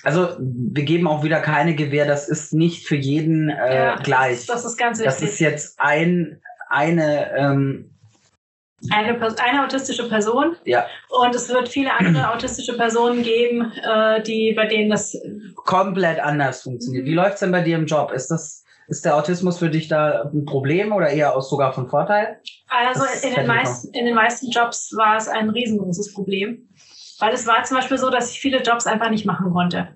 Also wir geben auch wieder keine Gewähr, das ist nicht für jeden äh, Ja, gleich. Das ist ganz Das wichtig. ist jetzt ein, eine, ähm, eine, eine autistische Person ja, und es wird viele andere *clears throat* autistische Personen geben, äh, die bei denen das komplett anders funktioniert. Mhm. Wie läuft's denn bei dir im Job? Ist das, ist der Autismus für dich da ein Problem oder eher auch sogar von Vorteil? Also Das in den, meisten, in den meisten Jobs war es ein riesengroßes Problem. Weil es war zum Beispiel so, dass ich viele Jobs einfach nicht machen konnte.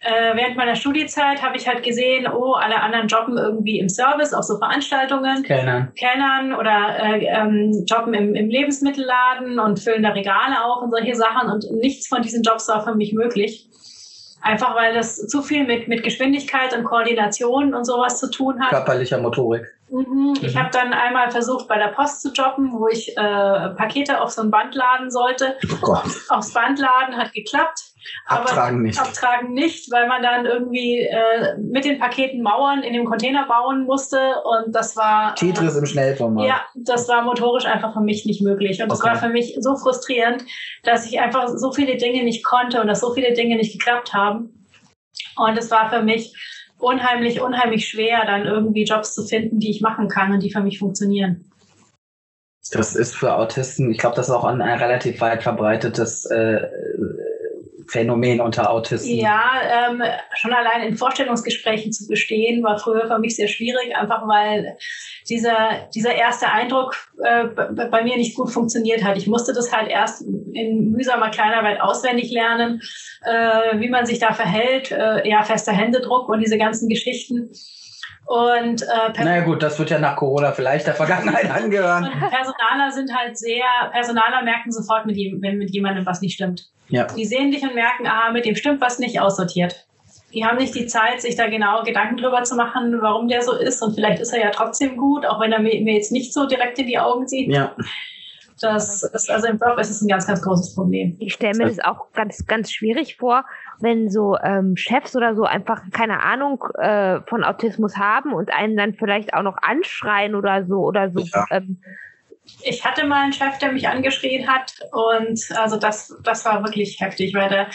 Äh, während meiner Studiezeit habe ich halt gesehen, oh, alle anderen jobben irgendwie im Service, auf so Veranstaltungen, Kellnern. Kellnern oder äh, ähm, jobben im, im Lebensmittelladen und füllen da Regale auf und solche Sachen. Und nichts von diesen Jobs war für mich möglich. Einfach weil das zu viel mit, mit Geschwindigkeit und Koordination und sowas zu tun hat. Körperlicher Motorik. Mhm. Ich Mhm. habe dann einmal versucht, bei der Post zu jobben, wo ich äh, Pakete auf so ein Band laden sollte. Oh Gott. Aufs Band laden hat geklappt. Abtragen nicht. Abtragen nicht, weil man dann irgendwie äh, mit den Paketen Mauern in dem Container bauen musste und das war. Tetris äh, im Schnellformat. Ja, das war motorisch einfach für mich nicht möglich. Und das Okay. war für mich so frustrierend, dass ich einfach so viele Dinge nicht konnte und dass so viele Dinge nicht geklappt haben. Und es war für mich unheimlich, unheimlich schwer, dann irgendwie Jobs zu finden, die ich machen kann und die für mich funktionieren. Das ist für Autisten, ich glaube, das ist auch ein, ein relativ weit verbreitetes äh, Phänomen unter Autisten. Ja, ähm, schon allein in Vorstellungsgesprächen zu bestehen, war früher für mich sehr schwierig, einfach weil dieser, dieser erste Eindruck äh, bei mir nicht gut funktioniert hat. Ich musste das halt erst in mühsamer Kleinarbeit auswendig lernen, äh, wie man sich da verhält, äh, ja, fester Händedruck und diese ganzen Geschichten. Und, äh, Per- Naja gut, das wird ja nach Corona vielleicht der Vergangenheit angehören. und Personaler sind halt sehr, Personaler merken sofort, mit jem- wenn mit jemandem was nicht stimmt. Ja. Die sehen dich und merken, ah, mit dem stimmt was nicht aussortiert. Die haben nicht die Zeit, sich da genau Gedanken drüber zu machen, warum der so ist. Und vielleicht ist er ja trotzdem gut, auch wenn er mir, mir jetzt nicht so direkt in die Augen sieht. Ja. Das ist, also im Job ist es ein ganz, ganz großes Problem. Ich stelle mir das auch ganz, ganz schwierig vor, wenn so ähm, Chefs oder so einfach keine Ahnung äh, von Autismus haben und einen dann vielleicht auch noch anschreien oder so oder so. Ja. Ähm, Ich hatte mal einen Chef, der mich angeschrien hat und also das, das war wirklich heftig, weil der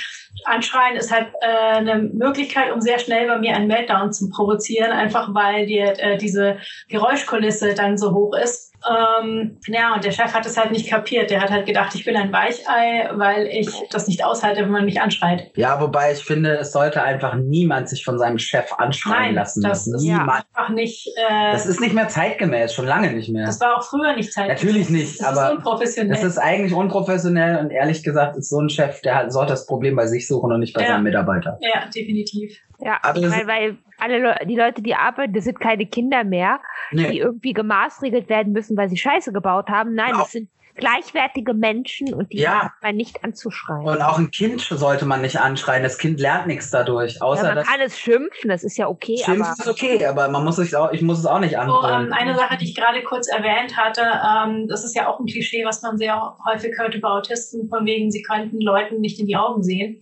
Anschreien ist halt äh, eine Möglichkeit, um sehr schnell bei mir einen Meltdown zu provozieren, einfach weil dir äh, diese Geräuschkulisse dann so hoch ist. Ähm, ja, und der Chef hat es halt nicht kapiert. Der hat halt gedacht, ich bin ein Weichei, weil ich das nicht aushalte, wenn man mich anschreit. ja, wobei ich finde, es sollte einfach niemand sich von seinem Chef anschreien Nein, lassen. das ist niemand. einfach nicht. Äh, Das ist nicht mehr zeitgemäß, schon lange nicht mehr. das war auch früher nicht Zeit. Natürlich nicht, das aber ist unprofessionell. Das ist eigentlich unprofessionell und ehrlich gesagt ist so ein Chef, der sollte das Problem bei sich suchen und nicht bei Ja. seinem Mitarbeiter. ja, definitiv. ja, Aber ich das- mein, weil alle Le die Leute, die arbeiten, das sind keine Kinder mehr, die Nee. irgendwie gemaßregelt werden müssen, weil sie Scheiße gebaut haben. Nein, Genau. das sind gleichwertige Menschen und die Ja. hat man nicht anzuschreien. Und auch ein Kind sollte man nicht anschreien. Das Kind lernt nichts dadurch, ja, außer man dass kann es schimpfen, das ist ja okay, Schimpfen aber ist okay, aber man muss sich auch, ich muss es auch nicht Oh, ähm, eine Sache, die ich gerade kurz erwähnt hatte, ähm, das ist ja auch ein Klischee, was man sehr häufig hört über Autisten, von wegen, sie könnten Leuten nicht in die Augen sehen.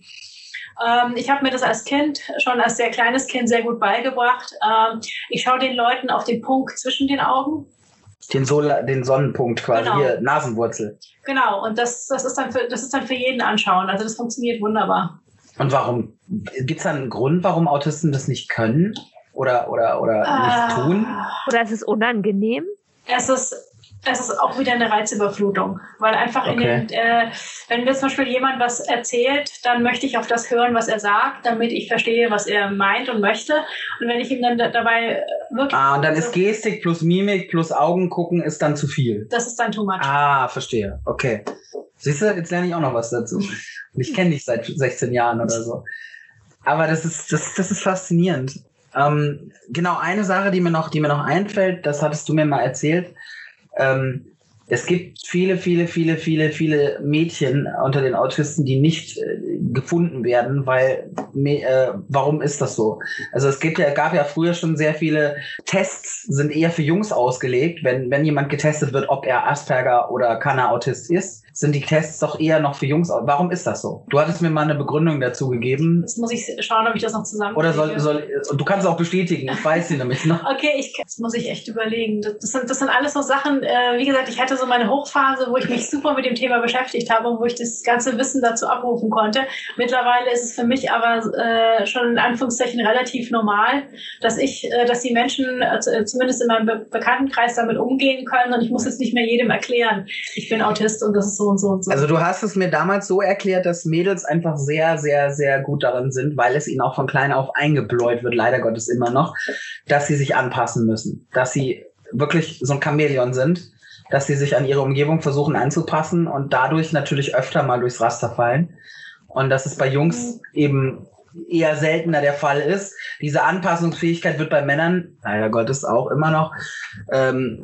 Ähm, ich habe mir das als Kind, schon als sehr kleines Kind, sehr gut beigebracht. Ähm, ich schaue den Leuten auf den Punkt zwischen den Augen. den, Sol den Sonnenpunkt quasi, Genau. hier, Nasenwurzel. Genau, und das, das, ist dann für, das ist dann für jeden anschauen. Also das funktioniert wunderbar. Und warum? Gibt es da einen Grund, warum Autisten das nicht können? Oder, oder, oder nicht tun? Ah, oder es ist unangenehm. Es ist, es ist auch wieder eine Reizüberflutung, weil einfach in Okay. den, äh, wenn mir zum Beispiel jemand was erzählt, dann möchte ich auf das hören, was er sagt, damit ich verstehe, was er meint und möchte. Und wenn ich ihm dann da, dabei äh, wirklich, Ah, und dann ist Gestik plus Mimik plus Augen gucken ist dann zu viel. das ist dann too much. Ah, verstehe. Okay. Siehst du, jetzt lerne ich auch noch was dazu. Und ich kenne dich seit 16 Jahren oder so. Aber das ist, das, das ist faszinierend. Ähm, genau, eine Sache, die mir noch, die mir noch einfällt, das hattest du mir mal erzählt. Ähm, es gibt viele, viele, viele, viele, viele Mädchen unter den Autisten, die nicht äh, gefunden werden, weil äh, warum ist das so? Also es gibt ja, gab ja früher schon sehr viele Tests, sind eher für Jungs ausgelegt. Wenn, wenn jemand getestet wird, ob er Asperger oder Kanner-Autist ist, sind die Tests doch eher noch für Jungs. Warum ist das so? Du hattest mir mal eine Begründung dazu gegeben. Jetzt muss ich schauen, ob ich das noch zusammen. Oder soll, soll und du kannst es auch bestätigen, ich weiß sie *laughs* nämlich noch. Okay, ich, das muss ich echt überlegen. Das, das, sind, das sind alles so Sachen, äh, wie gesagt, ich hatte so meine Hochphase, wo ich mich super mit dem Thema beschäftigt habe und wo ich das ganze Wissen dazu abrufen konnte. Mittlerweile ist es für mich aber äh, schon in Anführungszeichen relativ normal, dass ich, äh, dass die Menschen zu- äh, zumindest in meinem Be Bekanntenkreis damit umgehen können und ich muss jetzt nicht mehr jedem erklären, ich bin Autist und das ist so und so und so. Also du hast es mir damals so erklärt, dass Mädels einfach sehr, sehr, sehr gut darin sind, weil es ihnen auch von klein auf eingebläut wird, leider Gottes immer noch, dass sie sich anpassen müssen. Dass sie wirklich so ein Chamäleon sind, dass sie sich an ihre Umgebung versuchen anzupassen und dadurch natürlich öfter mal durchs Raster fallen. Und dass es bei Jungs eben eher seltener der Fall ist. Diese Anpassungsfähigkeit wird bei Männern, leider Gottes auch immer noch, ähm,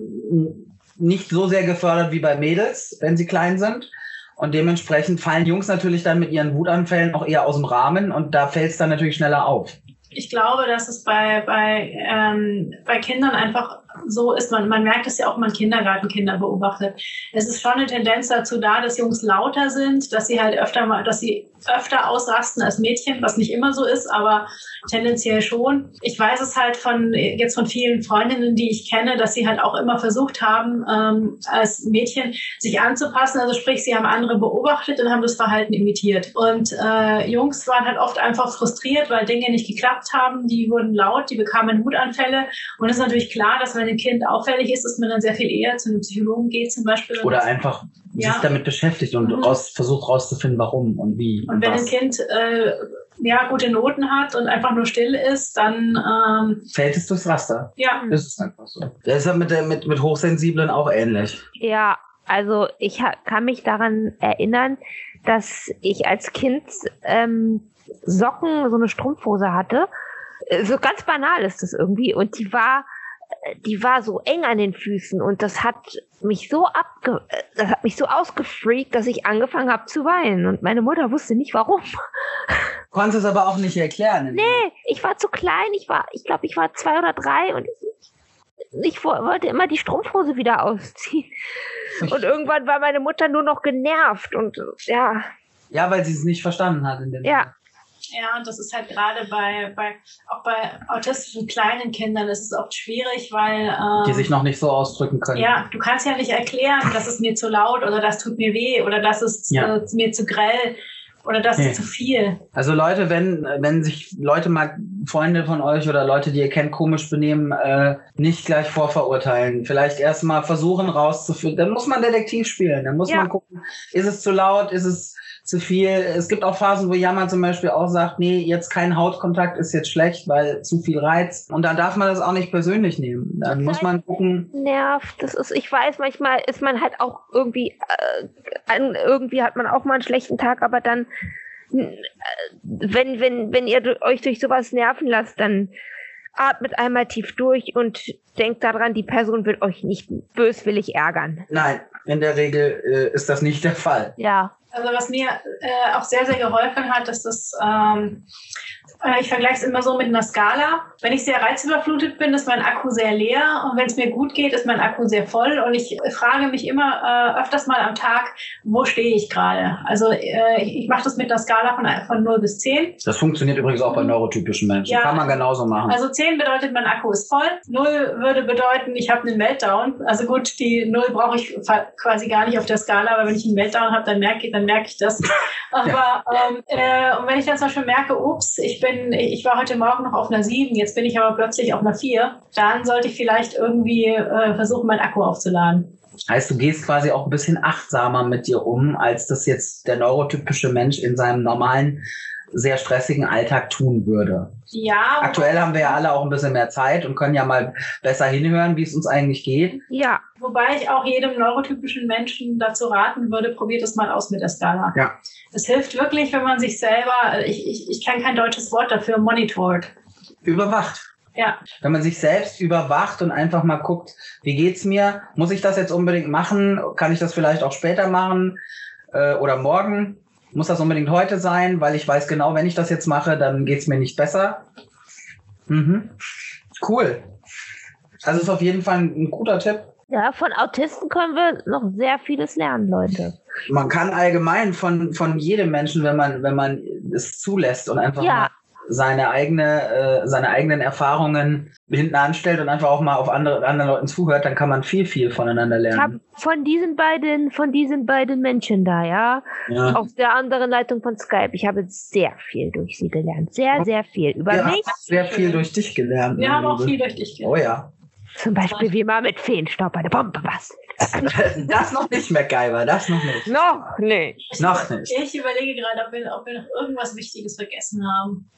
nicht so sehr gefördert wie bei Mädels, wenn sie klein sind. Und dementsprechend fallen Jungs natürlich dann mit ihren Wutanfällen auch eher aus dem Rahmen und da fällt es dann natürlich schneller auf. ich glaube, dass es bei, bei, ähm, bei Kindern einfach so ist man, man merkt es ja auch, wenn man Kindergartenkinder beobachtet. Es ist schon eine Tendenz dazu da, dass Jungs lauter sind, dass sie halt öfter mal, dass sie öfter ausrasten als Mädchen, was nicht immer so ist, aber tendenziell schon. Ich weiß es halt von jetzt von vielen Freundinnen, die ich kenne, dass sie halt auch immer versucht haben, ähm, als Mädchen sich anzupassen. Also sprich, sie haben andere beobachtet und haben das Verhalten imitiert. Und äh, Jungs waren halt oft einfach frustriert, weil Dinge nicht geklappt haben. Die wurden laut, die bekamen Wutanfälle. Und es ist natürlich klar, dass wenn ein Kind auffällig ist, dass man dann sehr viel eher zu einem Psychologen geht zum Beispiel. Oder einfach ja. sich damit beschäftigt und mhm. raus, versucht rauszufinden, warum und wie. Und, und wenn was. ein Kind äh, ja, gute Noten hat und einfach nur still ist, dann ähm, fällt es durchs Raster. Ja. Das ist einfach so. Das ist ja mit, der, mit, mit Hochsensiblen auch ähnlich. Ja, also ich kann mich daran erinnern, dass ich als Kind ähm, Socken, so eine Strumpfhose hatte. So ganz banal ist das irgendwie. Und die war die war so eng an den Füßen und das hat mich so abge das hat mich so ausgefreakt, dass ich angefangen habe zu weinen und meine Mutter wusste nicht warum. *laughs* Konntest es aber auch nicht erklären. Nee, ich war zu klein, ich war ich glaube, ich war zwei oder drei und ich, ich wollte immer die Strumpfhose wieder ausziehen. Und irgendwann war meine Mutter nur noch genervt und ja. Ja, weil sie es nicht verstanden hat in dem Ja. Ja, und das ist halt gerade bei, bei, auch bei autistischen kleinen Kindern ist es oft schwierig, weil. Ähm, die sich noch nicht so ausdrücken können. Ja, du kannst ja nicht erklären, das ist mir zu laut oder das tut mir weh oder das ist ja. äh, mir zu grell oder das nee. ist zu viel. Also Leute, wenn, wenn sich Leute mal, Freunde von euch oder Leute, die ihr kennt, komisch benehmen, äh, nicht gleich vorverurteilen. Vielleicht erstmal versuchen rauszufinden. Dann muss man Detektiv spielen. Dann muss ja. man gucken, ist es zu laut, ist es zu viel. Es gibt auch Phasen, wo Jammer zum Beispiel auch sagt, nee, jetzt kein Hautkontakt ist jetzt schlecht, weil zu viel Reiz. Und da darf man das auch nicht persönlich nehmen. Dann muss man gucken. Nervt. Das ist, ich weiß, manchmal ist man halt auch irgendwie, äh, irgendwie hat man auch mal einen schlechten Tag, aber dann, äh, wenn, wenn, wenn ihr euch durch sowas nerven lasst, dann atmet einmal tief durch und denkt daran, die Person wird euch nicht böswillig ärgern. Nein, in der Regel äh, ist das nicht der Fall. Ja. Also was mir äh, auch sehr, sehr geholfen hat, ist das ähm, äh, ich vergleiche es immer so mit einer Skala. Wenn ich sehr reizüberflutet bin, ist mein Akku sehr leer und wenn es mir gut geht, ist mein Akku sehr voll und ich frage mich immer äh, öfters mal am Tag, wo stehe ich gerade? Also äh, ich mache das mit einer Skala von, von 0 bis 10. Das funktioniert übrigens auch bei mhm. neurotypischen Menschen. Ja, Kann man genauso machen. Also 10 bedeutet, mein Akku ist voll. 0 würde bedeuten, ich habe einen Meltdown. Also gut, die 0 brauche ich quasi gar nicht auf der Skala, aber wenn ich einen Meltdown habe, dann merke ich, dann merke ich das. *laughs* Aber ähm, äh, und wenn ich dann zum Beispiel merke, ups, ich bin bin, ich war heute Morgen noch auf einer 7, jetzt bin ich aber plötzlich auf einer 4, dann sollte ich vielleicht irgendwie äh, versuchen, meinen Akku aufzuladen. Heißt, du gehst quasi auch ein bisschen achtsamer mit dir um, als das jetzt der neurotypische Mensch in seinem normalen sehr stressigen Alltag tun würde. Ja. Aktuell haben wir ja alle auch ein bisschen mehr Zeit und können ja mal besser hinhören, wie es uns eigentlich geht. Ja. Wobei ich auch jedem neurotypischen Menschen dazu raten würde, probiert es mal aus mit der Skala. Ja. Es hilft wirklich, wenn man sich selber, ich, ich, ich kann kein deutsches Wort dafür, monitort. Überwacht. Ja. Wenn man sich selbst überwacht und einfach mal guckt, wie geht's mir? Muss ich das jetzt unbedingt machen? Kann ich das vielleicht auch später machen? Äh, oder morgen? Muss das unbedingt heute sein, weil ich weiß genau, wenn ich das jetzt mache, dann geht es mir nicht besser. Mhm. Cool. Also ist auf jeden Fall ein, ein guter Tipp. Ja, von Autisten können wir noch sehr vieles lernen, Leute. Man kann allgemein von, von jedem Menschen, wenn man, wenn man es zulässt und einfach ja. Mal seine eigene, äh, seine eigenen Erfahrungen hinten anstellt und einfach auch mal auf andere, anderen Leuten zuhört, dann kann man viel, viel voneinander lernen. Ich hab von diesen beiden, von diesen beiden Menschen da, ja, ja, auf der anderen Leitung von Skype, ich habe sehr viel durch sie gelernt. Sehr, sehr viel. Über ja, mich. Sehr viel durch dich gelernt. Wir haben auch viel durch dich gelernt. Oh ja. Zum Beispiel, wie man mit Feenstaub eine Bombe bastelt. *laughs* das noch nicht, MacGyver, das noch nicht. Noch nicht. Noch nicht. Ich überlege gerade, ob wir, ob wir noch irgendwas Wichtiges vergessen haben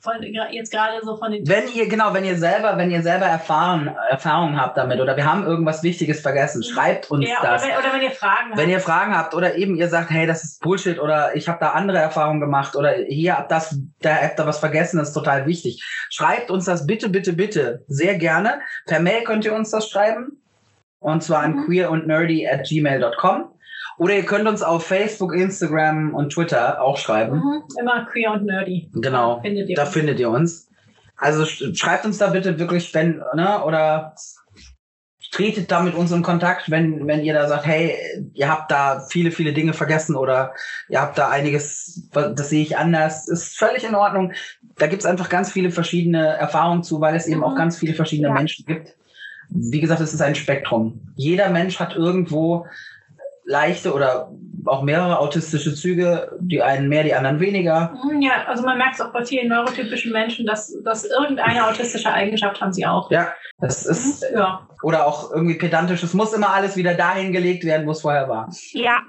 von, jetzt gerade so von den. Wenn ihr, genau, wenn ihr selber, wenn ihr selber erfahren, Erfahrungen habt damit oder wir haben irgendwas Wichtiges vergessen, schreibt uns ja, das. Oder wenn, oder wenn ihr Fragen habt. Wenn ihr Fragen habt oder eben ihr sagt, hey, das ist Bullshit oder ich habe da andere Erfahrungen gemacht oder hier habt das, da habt ihr was vergessen, das ist total wichtig. Schreibt uns das bitte, bitte, bitte sehr gerne. Per Mail könnt ihr uns das schreiben. Und zwar an mhm. queer und nerdy at gmail.com. Oder ihr könnt uns auf Facebook, Instagram und Twitter auch schreiben. Mhm, immer queer und nerdy. Genau. Findet da uns. findet ihr uns. Also schreibt uns da bitte wirklich, wenn, ne, oder tretet da mit uns in Kontakt, wenn, wenn ihr da sagt, hey, ihr habt da viele, viele Dinge vergessen oder ihr habt da einiges, das sehe ich anders, ist völlig in Ordnung. Da gibt's einfach ganz viele verschiedene Erfahrungen zu, weil es eben Mhm. auch ganz viele verschiedene Ja. Menschen gibt. Wie gesagt, es ist ein Spektrum. Jeder Mensch hat irgendwo leichte oder auch mehrere autistische Züge, die einen mehr, die anderen weniger. Mhm, Ja, also man merkt es auch bei vielen neurotypischen Menschen, dass, dass irgendeine autistische Eigenschaft haben sie auch. Ja, das ist, Ja. oder auch irgendwie pedantisch. Es muss immer alles wieder dahin gelegt werden, wo es vorher war. Ja.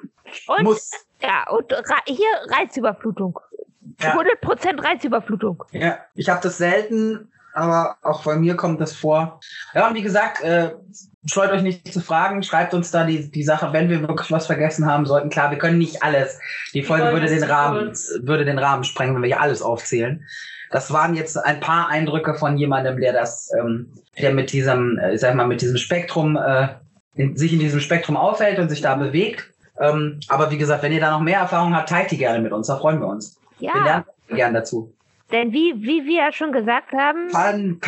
Und, Muss. ja, und hier Reizüberflutung. Ja. 100% Reizüberflutung. Ja, ich habe das selten, aber auch bei mir kommt das vor. Ja, und wie gesagt, äh, scheut euch nicht zu fragen, schreibt uns da die, die Sache, wenn wir wirklich was vergessen haben sollten. Klar, wir können nicht alles. Die Folge würde den Rahmen, würde den Rahmen sprengen, wenn wir hier alles aufzählen. Das waren jetzt ein paar Eindrücke von jemandem, der das, ähm, der mit diesem, äh, ich sag mal, mit diesem Spektrum, äh, in, sich in diesem Spektrum aufhält und sich da bewegt. Ähm, aber wie gesagt, wenn ihr da noch mehr Erfahrung habt, teilt die gerne mit uns, da freuen wir uns. Wir Ja, lernen gern dazu. denn wie, wie wir ja schon gesagt haben,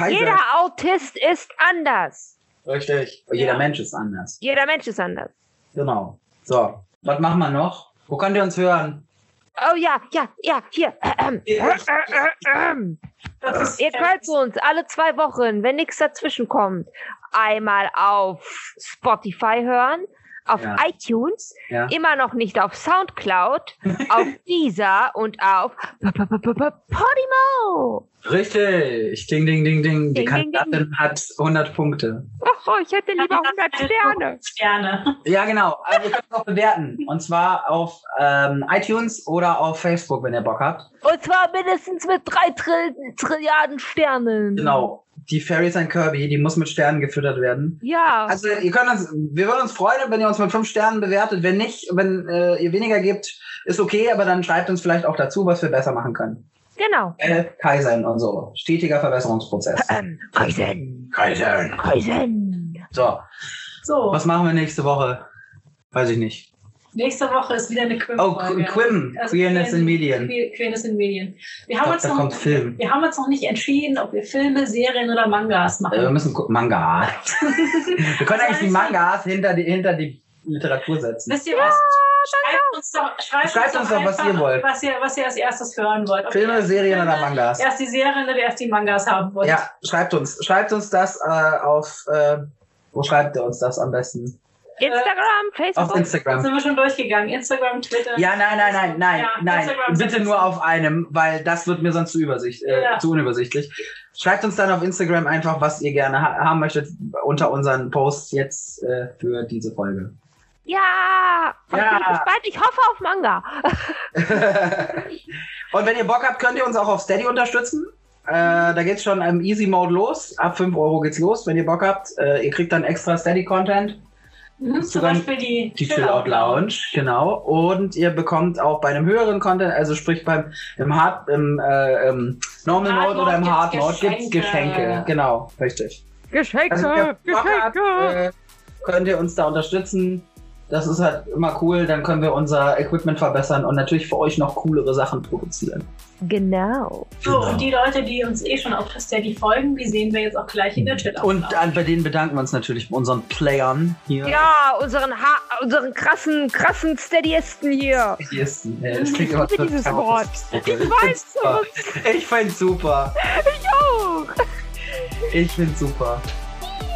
jeder Autist ist anders. Richtig. Jeder Ja. Mensch ist anders. Jeder Mensch ist anders. Genau. So, was machen wir noch? Wo könnt ihr uns hören? Oh ja, ja, ja, hier. Ähm, ähm. Ihr könnt uns alle zwei Wochen, wenn nichts dazwischen kommt, einmal auf Spotify hören, auf Ja. iTunes, Ja. immer noch nicht auf Soundcloud, auf *laughs* Deezer und auf Podimo. Richtig. Ding, ding, ding, ding. Die Kandidatin hat 100 Punkte. Oh, ich hätte lieber 100 Sterne. Sterne. Ja, genau. Also ihr könnt es auch bewerten. Und zwar auf ähm, iTunes oder auf Facebook, wenn ihr Bock habt. Und zwar mindestens mit drei Trill Trilliarden Sternen. Genau. Die Fairies and Kirby, die muss mit Sternen gefüttert werden. Ja. Also ihr könnt uns, wir würden uns freuen, wenn ihr uns mit fünf Sternen bewertet. Wenn nicht, wenn äh, ihr weniger gebt, ist okay, aber dann schreibt uns vielleicht auch dazu, was wir besser machen können. genau. Äh, Kaizen und so. Stetiger Verbesserungsprozess. Ähm, Kaizen. Kaizen. Kaizen. So, So, was machen wir nächste Woche? Weiß ich nicht. Nächste Woche ist wieder eine Quim. Oh, Qu- Quim, Queerness in Medien. Que- Queerness in Medien. Wir haben, glaub, uns noch, wir haben uns noch nicht entschieden, ob wir Filme, Serien oder Mangas machen. Äh, wir müssen gucken. Manga. *laughs* wir können eigentlich die Mangas hinter die, hinter die Literatur setzen. Wisst ihr was? Schreibt uns doch, schreibt Schreibt uns doch, was einfach, ihr wollt. Was ihr, was ihr als erstes hören wollt. Ob Filme, Serien oder Filme, Mangas? Erst die Serien oder erst die Mangas haben wollt. Ja, schreibt uns. Schreibt uns das äh, auf, äh, wo schreibt ihr uns das am besten? Instagram, Auf Facebook. Instagram. Sind wir schon durchgegangen? Instagram, Twitter. Ja, nein, nein, nein, nein, Ja, nein. Instagram Bitte ist- nur auf einem, weil das wird mir sonst zu übersicht, äh, Ja. zu unübersichtlich. Schreibt uns dann auf Instagram einfach, was ihr gerne ha haben möchtet unter unseren Posts jetzt äh, für diese Folge. Ja. Und Ja. bin gespannt. Ich hoffe auf Manga. *laughs* Und wenn ihr Bock habt, könnt ihr uns auch auf Steady unterstützen. Äh, da geht's schon im Easy Mode los. Ab 5 Euro geht's los, wenn ihr Bock habt. Äh, ihr kriegt dann extra Steady-Content. Mhm, zum sogar Beispiel die Die Chill-Out Lounge, genau. Und ihr bekommt auch bei einem höheren Content, also sprich beim im Hard, im, äh, im Normal Mode oder im Hard gibt's Mode gibt's Geschenke. Geschenke. Genau, richtig. Geschenke. Also, Bock habt, äh, könnt ihr uns da unterstützen. Das ist halt immer cool. Dann können wir unser Equipment verbessern und natürlich für euch noch coolere Sachen produzieren. Genau. So, und die Leute, die uns eh schon auf Steady folgen, die sehen wir jetzt auch gleich in der Chill-Out Und an, bei denen bedanken wir uns natürlich bei unseren Playern hier. Ja, unseren, ha unseren krassen, krassen Steadyisten hier. Ersten, äh, das klingt immer Ich liebe dieses Wort. Ich weiß es. Ich find's super. auch. Ich find's super.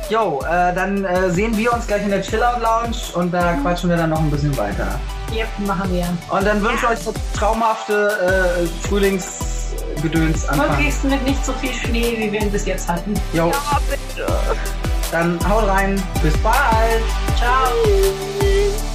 Jo, äh, dann äh, sehen wir uns gleich in der Chillout Lounge und da quatschen wir dann noch ein bisschen weiter. Yep, machen wir. Und dann wünsche ich euch so traumhafte äh, Frühlingsgedöns Anfang. Möglichst mit nicht so viel Schnee, wie wir ihn bis jetzt hatten. Jo, Ja, bitte. dann haut rein. Bis bald. Ciao.